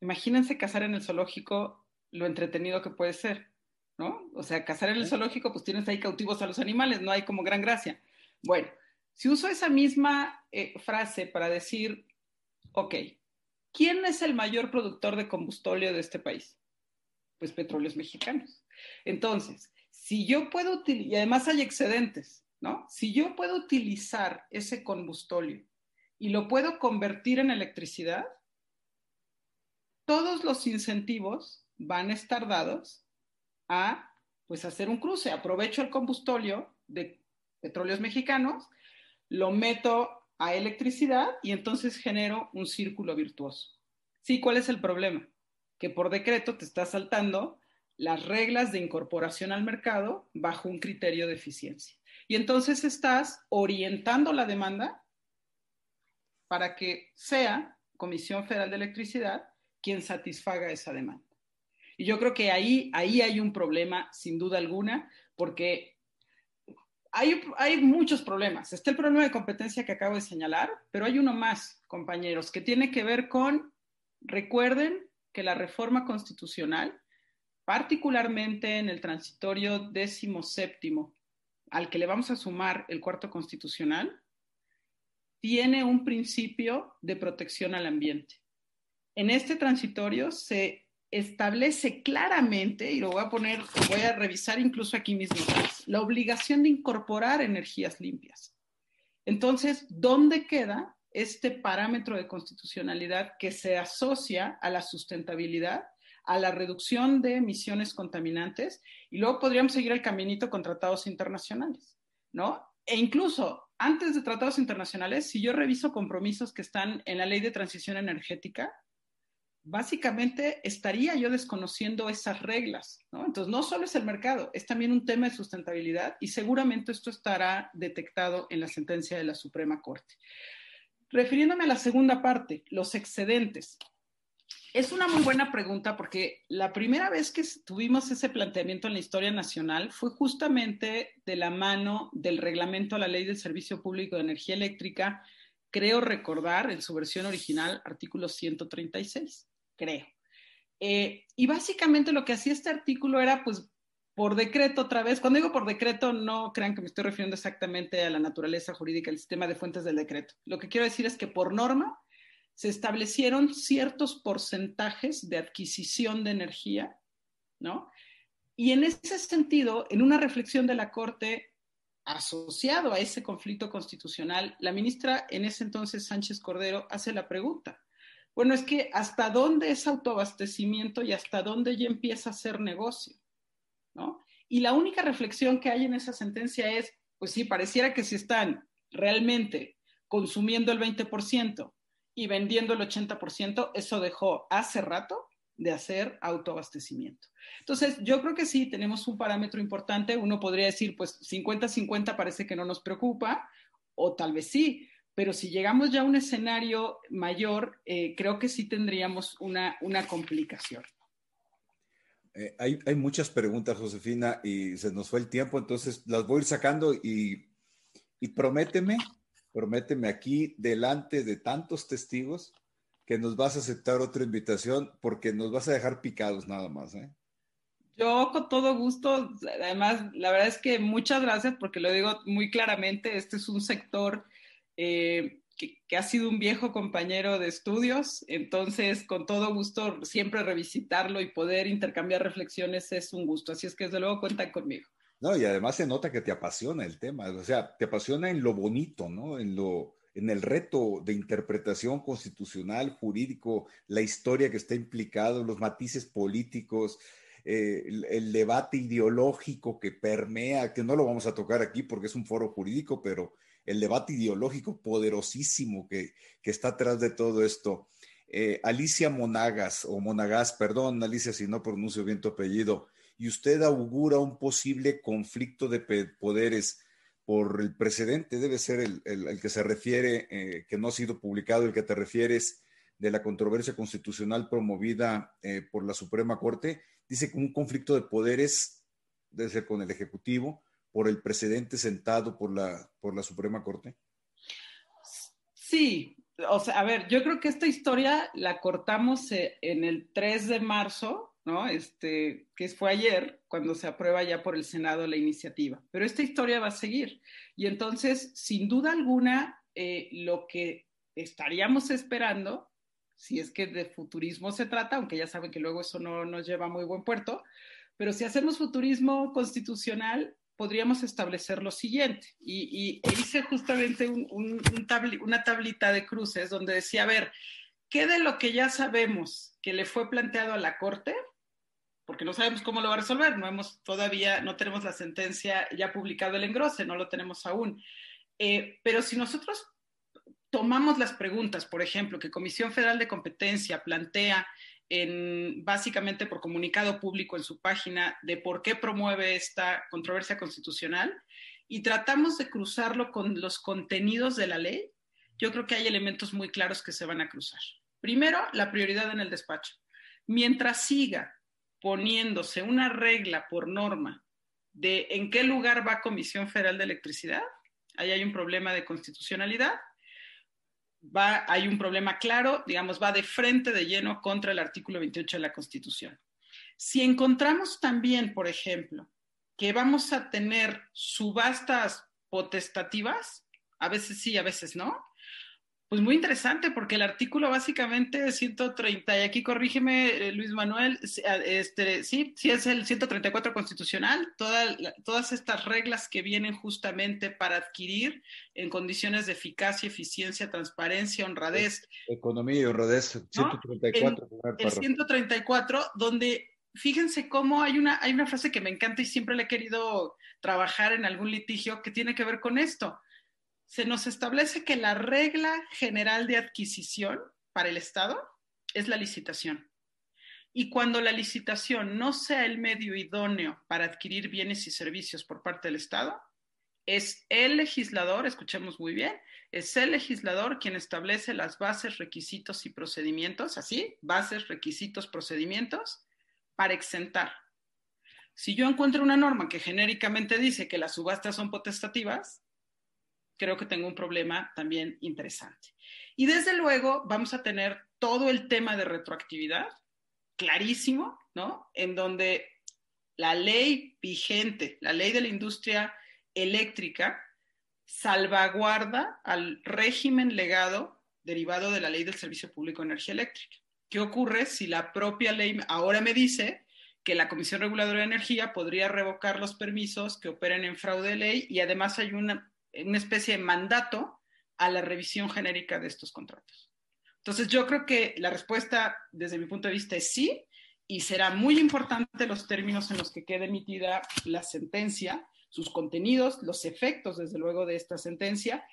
Imagínense cazar en el zoológico lo entretenido que puede ser, ¿no? O sea, cazar en el zoológico, pues tienes ahí cautivos a los animales, no hay como gran gracia. Bueno, si uso esa misma eh, frase para decir, ok, ¿quién es el mayor productor de combustóleo de este país? Pues petróleos mexicanos. Entonces, si yo puedo utilizar, y además hay excedentes, ¿no? Si yo puedo utilizar ese combustóleo y lo puedo convertir en electricidad, todos los incentivos van a estar dados a, pues, hacer un cruce. Aprovecho el combustóleo de petróleos mexicanos, lo meto a electricidad y entonces genero un círculo virtuoso. Sí, ¿cuál es el problema? Que por decreto te está saltando las reglas de incorporación al mercado bajo un criterio de eficiencia. Y entonces estás orientando la demanda para que sea Comisión Federal de Electricidad quien satisfaga esa demanda. Y yo creo que ahí, ahí hay un problema, sin duda alguna, porque hay, hay muchos problemas. Está el problema de competencia que acabo de señalar, pero hay uno más, compañeros, que tiene que ver con, recuerden que la reforma constitucional particularmente en el transitorio décimo séptimo, al que le vamos a sumar el cuarto constitucional, tiene un principio de protección al ambiente. En este transitorio se establece claramente, y lo voy a poner, voy a revisar incluso aquí mismo, la obligación de incorporar energías limpias. Entonces, ¿dónde queda este parámetro de constitucionalidad que se asocia a la sustentabilidad a la reducción de emisiones contaminantes y luego podríamos seguir el caminito con tratados internacionales, ¿no? E incluso antes de tratados internacionales, si yo reviso compromisos que están en la ley de transición energética, básicamente estaría yo desconociendo esas reglas, ¿no? Entonces, no solo es el mercado, es también un tema de sustentabilidad y seguramente esto estará detectado en la sentencia de la Suprema Corte. Refiriéndome a la segunda parte, los excedentes. Es una muy buena pregunta porque la primera vez que tuvimos ese planteamiento en la historia nacional fue justamente de la mano del reglamento a la ley del Servicio Público de Energía Eléctrica, creo recordar en su versión original, artículo 136 creo. Eh, y básicamente lo que hacía este artículo era, pues, por decreto otra vez, cuando digo por decreto, no crean que me estoy refiriendo exactamente a la naturaleza jurídica, el sistema de fuentes del decreto. Lo que quiero decir es que por norma se establecieron ciertos porcentajes de adquisición de energía, ¿no? Y en ese sentido, en una reflexión de la Corte asociado a ese conflicto constitucional, la ministra en ese entonces, Sánchez Cordero, hace la pregunta, bueno, es que hasta dónde es autoabastecimiento y hasta dónde ya empieza a ser negocio, ¿no? Y la única reflexión que hay en esa sentencia es, pues sí, pareciera que si están realmente consumiendo el 20% y vendiendo el 80%, eso dejó hace rato de hacer autoabastecimiento. Entonces, yo creo que sí, tenemos un parámetro importante. Uno podría decir, pues 50-50 parece que no nos preocupa, o tal vez sí, pero si llegamos ya a un escenario mayor, eh, creo que sí tendríamos una, una complicación. Eh, hay, hay, muchas preguntas, Josefina, y se nos fue el tiempo, entonces las voy a ir sacando y, y prométeme, prométeme aquí, delante de tantos testigos, que nos vas a aceptar otra invitación porque nos vas a dejar picados nada más. ¿eh? Yo con todo gusto, además, la verdad es que muchas gracias porque lo digo muy claramente, este es un sector eh, que, ha sido un viejo compañero de estudios, entonces con todo gusto siempre revisitarlo y poder intercambiar reflexiones es un gusto, así es que desde luego cuentan conmigo. No, y además se nota que te apasiona el tema, o sea, te apasiona en lo bonito, ¿no? En lo, en el reto de interpretación constitucional, jurídico, la historia que está implicado, los matices políticos, eh, el, debate ideológico que permea, que no lo vamos a tocar aquí porque es un foro jurídico, pero el debate ideológico poderosísimo que, está atrás de todo esto. Eh, Alicia Monagas, o Monagas, perdón, Alicia, si no pronuncio bien tu apellido, y usted augura un posible conflicto de poderes por el precedente, debe ser el, que se refiere, eh, que no ha sido publicado, el que te refieres de la controversia constitucional promovida eh, por la Suprema Corte, dice que un conflicto de poderes debe ser con el Ejecutivo, por el precedente sentado por la, por la Suprema Corte? Sí, o sea, a ver, yo creo que esta historia la cortamos eh, en el 3 de marzo, ¿no? Este, que fue ayer, cuando se aprueba ya por el Senado la iniciativa. Pero esta historia va a seguir. Y entonces, sin duda alguna, eh, lo que estaríamos esperando, si es que de futurismo se trata, aunque ya saben que luego eso no nos lleva a muy buen puerto, pero si hacemos futurismo constitucional, podríamos establecer lo siguiente. Y, hice justamente una tablita de cruces donde decía, a ver, ¿qué de lo que ya sabemos que le fue planteado a la Corte? Porque no sabemos cómo lo va a resolver, no hemos todavía, no tenemos la sentencia ya publicada el engrose, no lo tenemos aún. Eh, pero si nosotros tomamos las preguntas, por ejemplo, que Comisión Federal de Competencia plantea básicamente por comunicado público en su página de por qué promueve esta controversia constitucional y tratamos de cruzarlo con los contenidos de la ley, yo creo que hay elementos muy claros que se van a cruzar. Primero, la prioridad en el despacho. Mientras siga poniéndose una regla por norma de en qué lugar va Comisión Federal de Electricidad, ahí hay un problema de constitucionalidad va, hay un problema claro, digamos, va de frente de lleno contra el artículo 28 de la Constitución. Si encontramos también, por ejemplo, que vamos a tener subastas potestativas, a veces sí, a veces no, pues muy interesante, porque el artículo básicamente 130, y aquí corrígeme eh, Luis Manuel, este, sí, sí es el 134 constitucional, todas estas reglas que vienen justamente para adquirir en condiciones de eficacia, eficiencia, transparencia, honradez. Economía y honradez, 134. El, 134, donde fíjense cómo hay una, hay una frase que me encanta y siempre le he querido trabajar en algún litigio que tiene que ver con esto se nos establece que la regla general de adquisición para el Estado es la licitación. Y cuando la licitación no sea el medio idóneo para adquirir bienes y servicios por parte del Estado, es el legislador, escuchemos muy bien, es el legislador quien establece las bases, requisitos y procedimientos, así, bases, requisitos, procedimientos, para exentar. Si yo encuentro una norma que genéricamente dice que las subastas son potestativas, creo que tengo un problema también interesante. Y desde luego vamos a tener todo el tema de retroactividad clarísimo, ¿no? En donde la ley vigente, la ley de la industria eléctrica, salvaguarda al régimen legado derivado de la ley del Servicio Público de Energía Eléctrica. ¿Qué ocurre si la propia ley ahora me dice que la Comisión Reguladora de Energía podría revocar los permisos que operen en fraude de ley y además hay una una especie de mandato a la revisión genérica de estos contratos. Entonces, yo creo que la respuesta, desde mi punto de vista, es sí, y será muy importante los términos en los que quede emitida la sentencia, sus contenidos, los efectos, desde luego, de esta sentencia.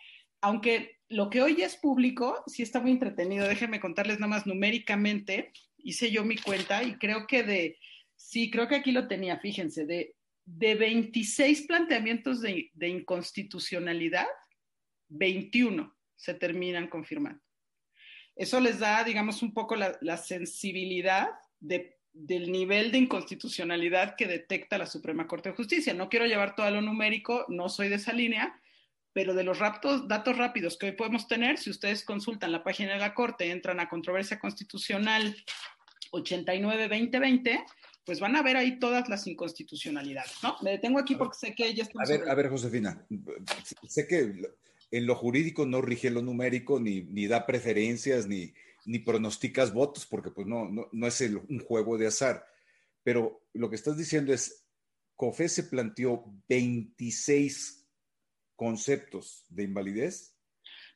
Aunque lo que hoy es público, sí está muy entretenido. Déjenme contarles nada más numéricamente. Hice yo mi cuenta y creo que de, sí, creo que aquí lo tenía, fíjense, de de 26 planteamientos de, inconstitucionalidad, 21 se terminan confirmando. Eso les da, digamos, un poco la, sensibilidad del nivel de inconstitucionalidad que detecta la Suprema Corte de Justicia. No quiero llevar todo lo numérico, no soy de esa línea, pero de los datos rápidos que hoy podemos tener, si ustedes consultan la página de la Corte, entran a controversia constitucional 89-2020, pues van a ver ahí todas las inconstitucionalidades, ¿no? Me detengo aquí porque sé que ella está... A ver, a ver, Josefina, sé que en lo jurídico no rige lo numérico, ni, ni da preferencias, ni, ni pronosticas votos, porque pues no, no, no es un juego de azar. Pero lo que estás diciendo es, COFE se planteó 26 conceptos de invalidez.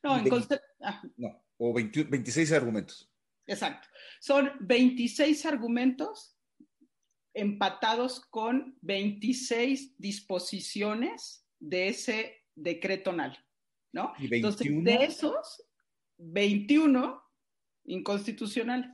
No, en concepto... Ah. No, o 26 argumentos. Exacto. Son 26 argumentos empatados con 26 disposiciones de ese decreto NAL, ¿no? Entonces, de esos, 21 inconstitucionales.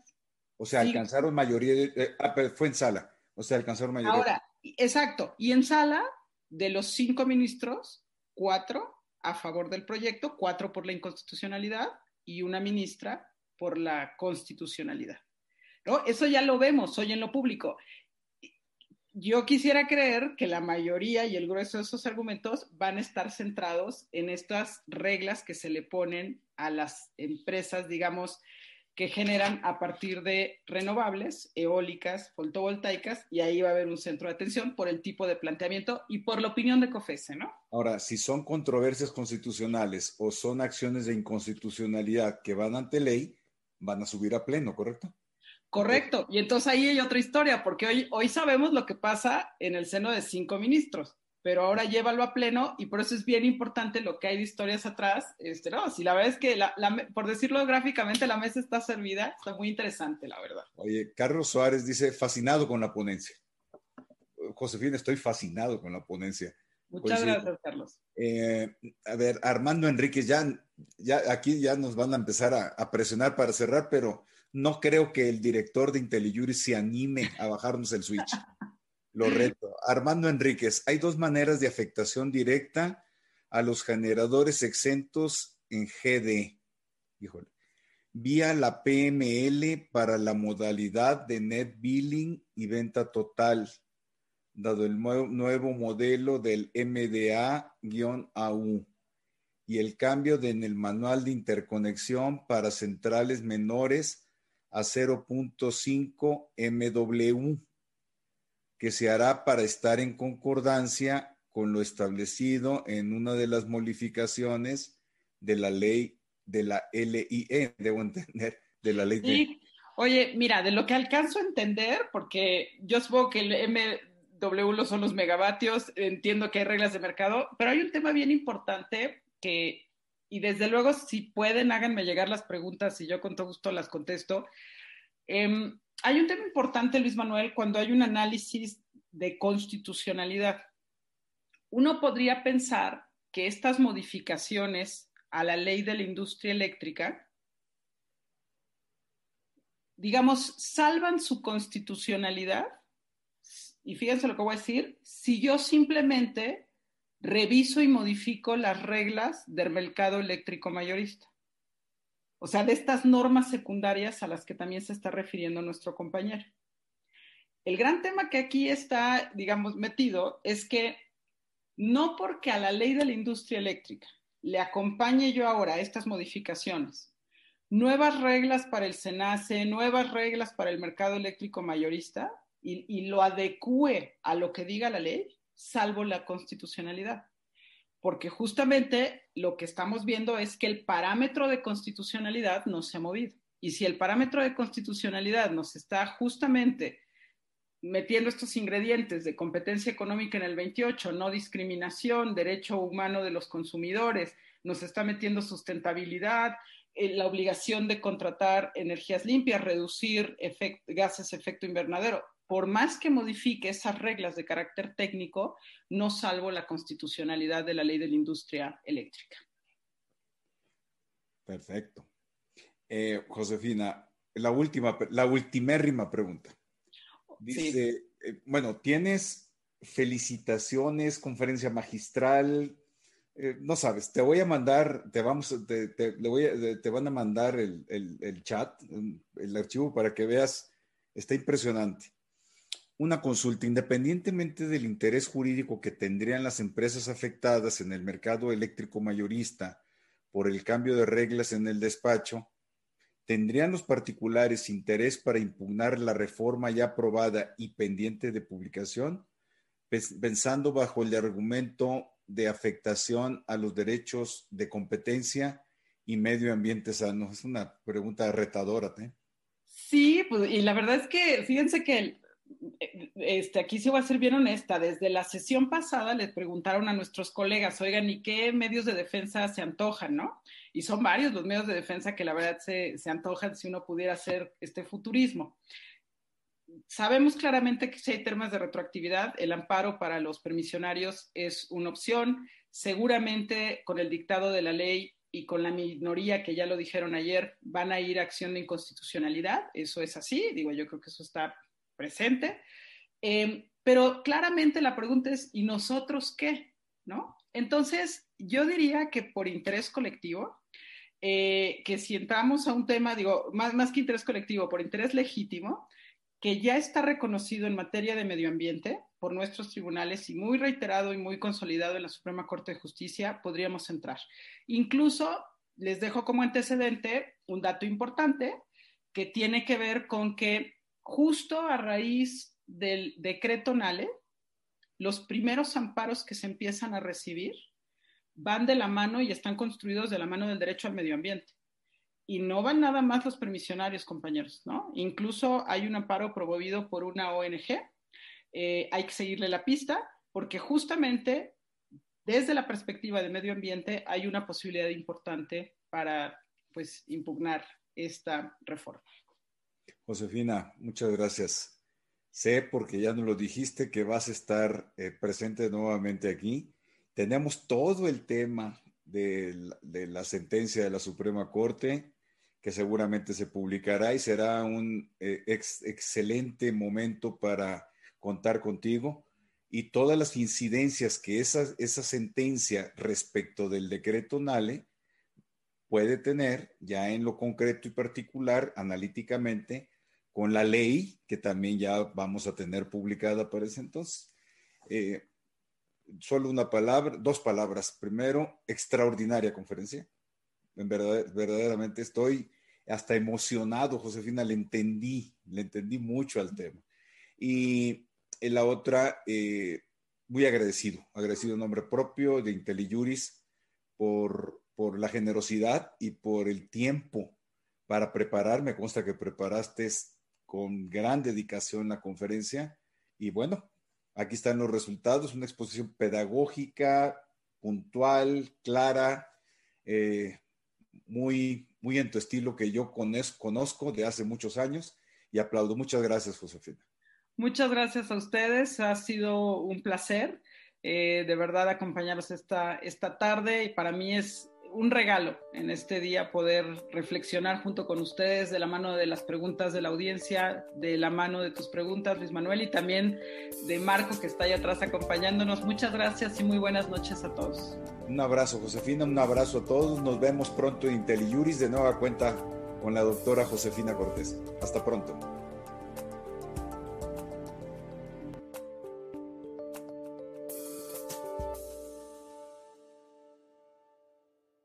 O sea, alcanzaron mayoría, de, eh, ah, fue en sala, o sea, alcanzaron mayoría. Ahora, exacto, y en sala, de los cinco ministros, cuatro a favor del proyecto, cuatro por la inconstitucionalidad y una ministra por la constitucionalidad. ¿No? Eso ya lo vemos hoy en lo público yo quisiera creer que la mayoría y el grueso de esos argumentos van a estar centrados en estas reglas que se le ponen a las empresas, digamos, que generan a partir de renovables, eólicas, fotovoltaicas, y ahí va a haber un centro de atención por el tipo de planteamiento y por la opinión de COFESE, ¿no? Ahora, si son controversias constitucionales o son acciones de inconstitucionalidad que van ante ley, van a subir a pleno, ¿correcto? Correcto. Y entonces ahí hay otra historia, porque hoy, hoy sabemos lo que pasa en el seno de cinco ministros, pero ahora llévalo a pleno y por eso es bien importante lo que hay de historias atrás. Este, no, si la verdad es que, la, por decirlo gráficamente, la mesa está servida, está muy interesante, la verdad. Oye, Carlos Suárez dice, fascinado con la ponencia. Josefina, estoy fascinado con la ponencia. Muchas gracias, Carlos. Eh, a ver, Armando Enríquez, ya, ya aquí ya nos van a empezar a, a presionar para cerrar, pero no creo que el director de IntelliJuris se anime a bajarnos el switch. Lo reto. Armando Enríquez, hay dos maneras de afectación directa a los generadores exentos en GD. Híjole. Vía la PML para la modalidad de net billing y venta total, dado el nuevo, modelo del MDA-AU y el cambio en el manual de interconexión para centrales menores a 0.5 MW, que se hará para estar en concordancia con lo establecido en una de las modificaciones de la ley de la LIE, debo entender, de la ley sí. Oye, mira, de lo que alcanzo a entender, porque yo supongo que el MW son los megavatios, entiendo que hay reglas de mercado, pero hay un tema bien importante que y desde luego, si pueden, háganme llegar las preguntas y yo con todo gusto las contesto. Em, hay un tema importante, Luis Manuel, cuando hay un análisis de constitucionalidad. Uno podría pensar que estas modificaciones a la ley de la industria eléctrica, digamos, salvan su constitucionalidad. Y fíjense lo que voy a decir, si yo simplemente reviso y modifico las reglas del mercado eléctrico mayorista. O sea, de estas normas secundarias a las que también se está refiriendo nuestro compañero. El gran tema que aquí está, digamos, metido es que no porque a la ley de la industria eléctrica le acompañe yo ahora estas modificaciones, nuevas reglas para el SENACE, nuevas reglas para el mercado eléctrico mayorista y, y lo adecue a lo que diga la ley, salvo la constitucionalidad. Porque justamente lo que estamos viendo es que el parámetro de constitucionalidad no se ha movido. Y si el parámetro de constitucionalidad nos está justamente metiendo estos ingredientes de competencia económica en el 28, no discriminación, derecho humano de los consumidores, nos está metiendo sustentabilidad, eh, la obligación de contratar energías limpias, reducir gases efecto invernadero por más que modifique esas reglas de carácter técnico, no salvo la constitucionalidad de la ley de la industria eléctrica. Perfecto. Eh, Josefina, la última, la ultimérrima pregunta. Dice, eh, bueno, tienes felicitaciones, conferencia magistral, eh, no sabes, te voy a mandar, te vamos, te, te van a mandar el, el, chat, el archivo para que veas, está impresionante una consulta, independientemente del interés jurídico que tendrían las empresas afectadas en el mercado eléctrico mayorista por el cambio de reglas en el despacho, ¿tendrían los particulares interés para impugnar la reforma ya aprobada y pendiente de publicación? Pensando bajo el argumento de afectación a los derechos de competencia y medio ambiente sano. Es una pregunta retadora. ¿eh? Sí, pues, y la verdad es que fíjense que este, aquí sí voy a ser bien honesta, desde la sesión pasada les preguntaron a nuestros colegas, oigan, ¿y qué medios de defensa se antojan, no? Y son varios los medios de defensa que la verdad se, se antojan si uno pudiera hacer este futurismo. Sabemos claramente que si hay temas de retroactividad, el amparo para los permisionarios es una opción. Seguramente con el dictado de la ley y con la minoría que ya lo dijeron ayer, van a ir a acción de inconstitucionalidad. Eso es así, digo, yo creo que eso está presente. Eh, pero claramente la pregunta es, ¿y nosotros qué? ¿No? Entonces, yo diría que por interés colectivo, eh, que si entramos a un tema, digo, más, más que interés colectivo, por interés legítimo, que ya está reconocido en materia de medio ambiente por nuestros tribunales y muy reiterado y muy consolidado en la Suprema Corte de Justicia, podríamos entrar. Incluso les dejo como antecedente un dato importante que tiene que ver con que justo a raíz del decreto NALE, los primeros amparos que se empiezan a recibir van de la mano y están construidos de la mano del derecho al medio ambiente. Y no van nada más los permisionarios, compañeros, ¿no? Incluso hay un amparo promovido por una ONG. Eh, hay que seguirle la pista porque justamente desde la perspectiva de medio ambiente hay una posibilidad importante para pues impugnar esta reforma. Josefina, muchas gracias. Sé, porque ya nos lo dijiste, que vas a estar eh, presente nuevamente aquí. Tenemos todo el tema de, la sentencia de la Suprema Corte, que seguramente se publicará y será un eh, excelente momento para contar contigo y todas las incidencias que esa, esa sentencia respecto del decreto NALE puede tener ya en lo concreto y particular, analíticamente, con la ley, que también ya vamos a tener publicada para ese entonces. Eh, solo una palabra, dos palabras. Primero, extraordinaria conferencia. En verdad, verdaderamente estoy hasta emocionado, Josefina, le entendí, le entendí mucho al tema. Y en la otra, eh, muy agradecido, agradecido en nombre propio de IntelliJuris por, por la generosidad y por el tiempo para prepararme. Consta que preparaste con gran dedicación la conferencia. Y bueno, aquí están los resultados, una exposición pedagógica, puntual, clara, eh, muy, muy en tu estilo que yo conozco de hace muchos años y aplaudo. Muchas gracias, Josefina. Muchas gracias a ustedes, ha sido un placer. eh, de verdad acompañarnos esta, esta tarde y para mí es un regalo en este día poder reflexionar junto con ustedes de la mano de las preguntas de la audiencia, de la mano de tus preguntas, Luis Manuel, y también de Marco que está ahí atrás acompañándonos. Muchas gracias y muy buenas noches a todos. Un abrazo, Josefina, un abrazo a todos. Nos vemos pronto en IntelliJuris de nueva cuenta con la doctora Josefina Cortés. Hasta pronto.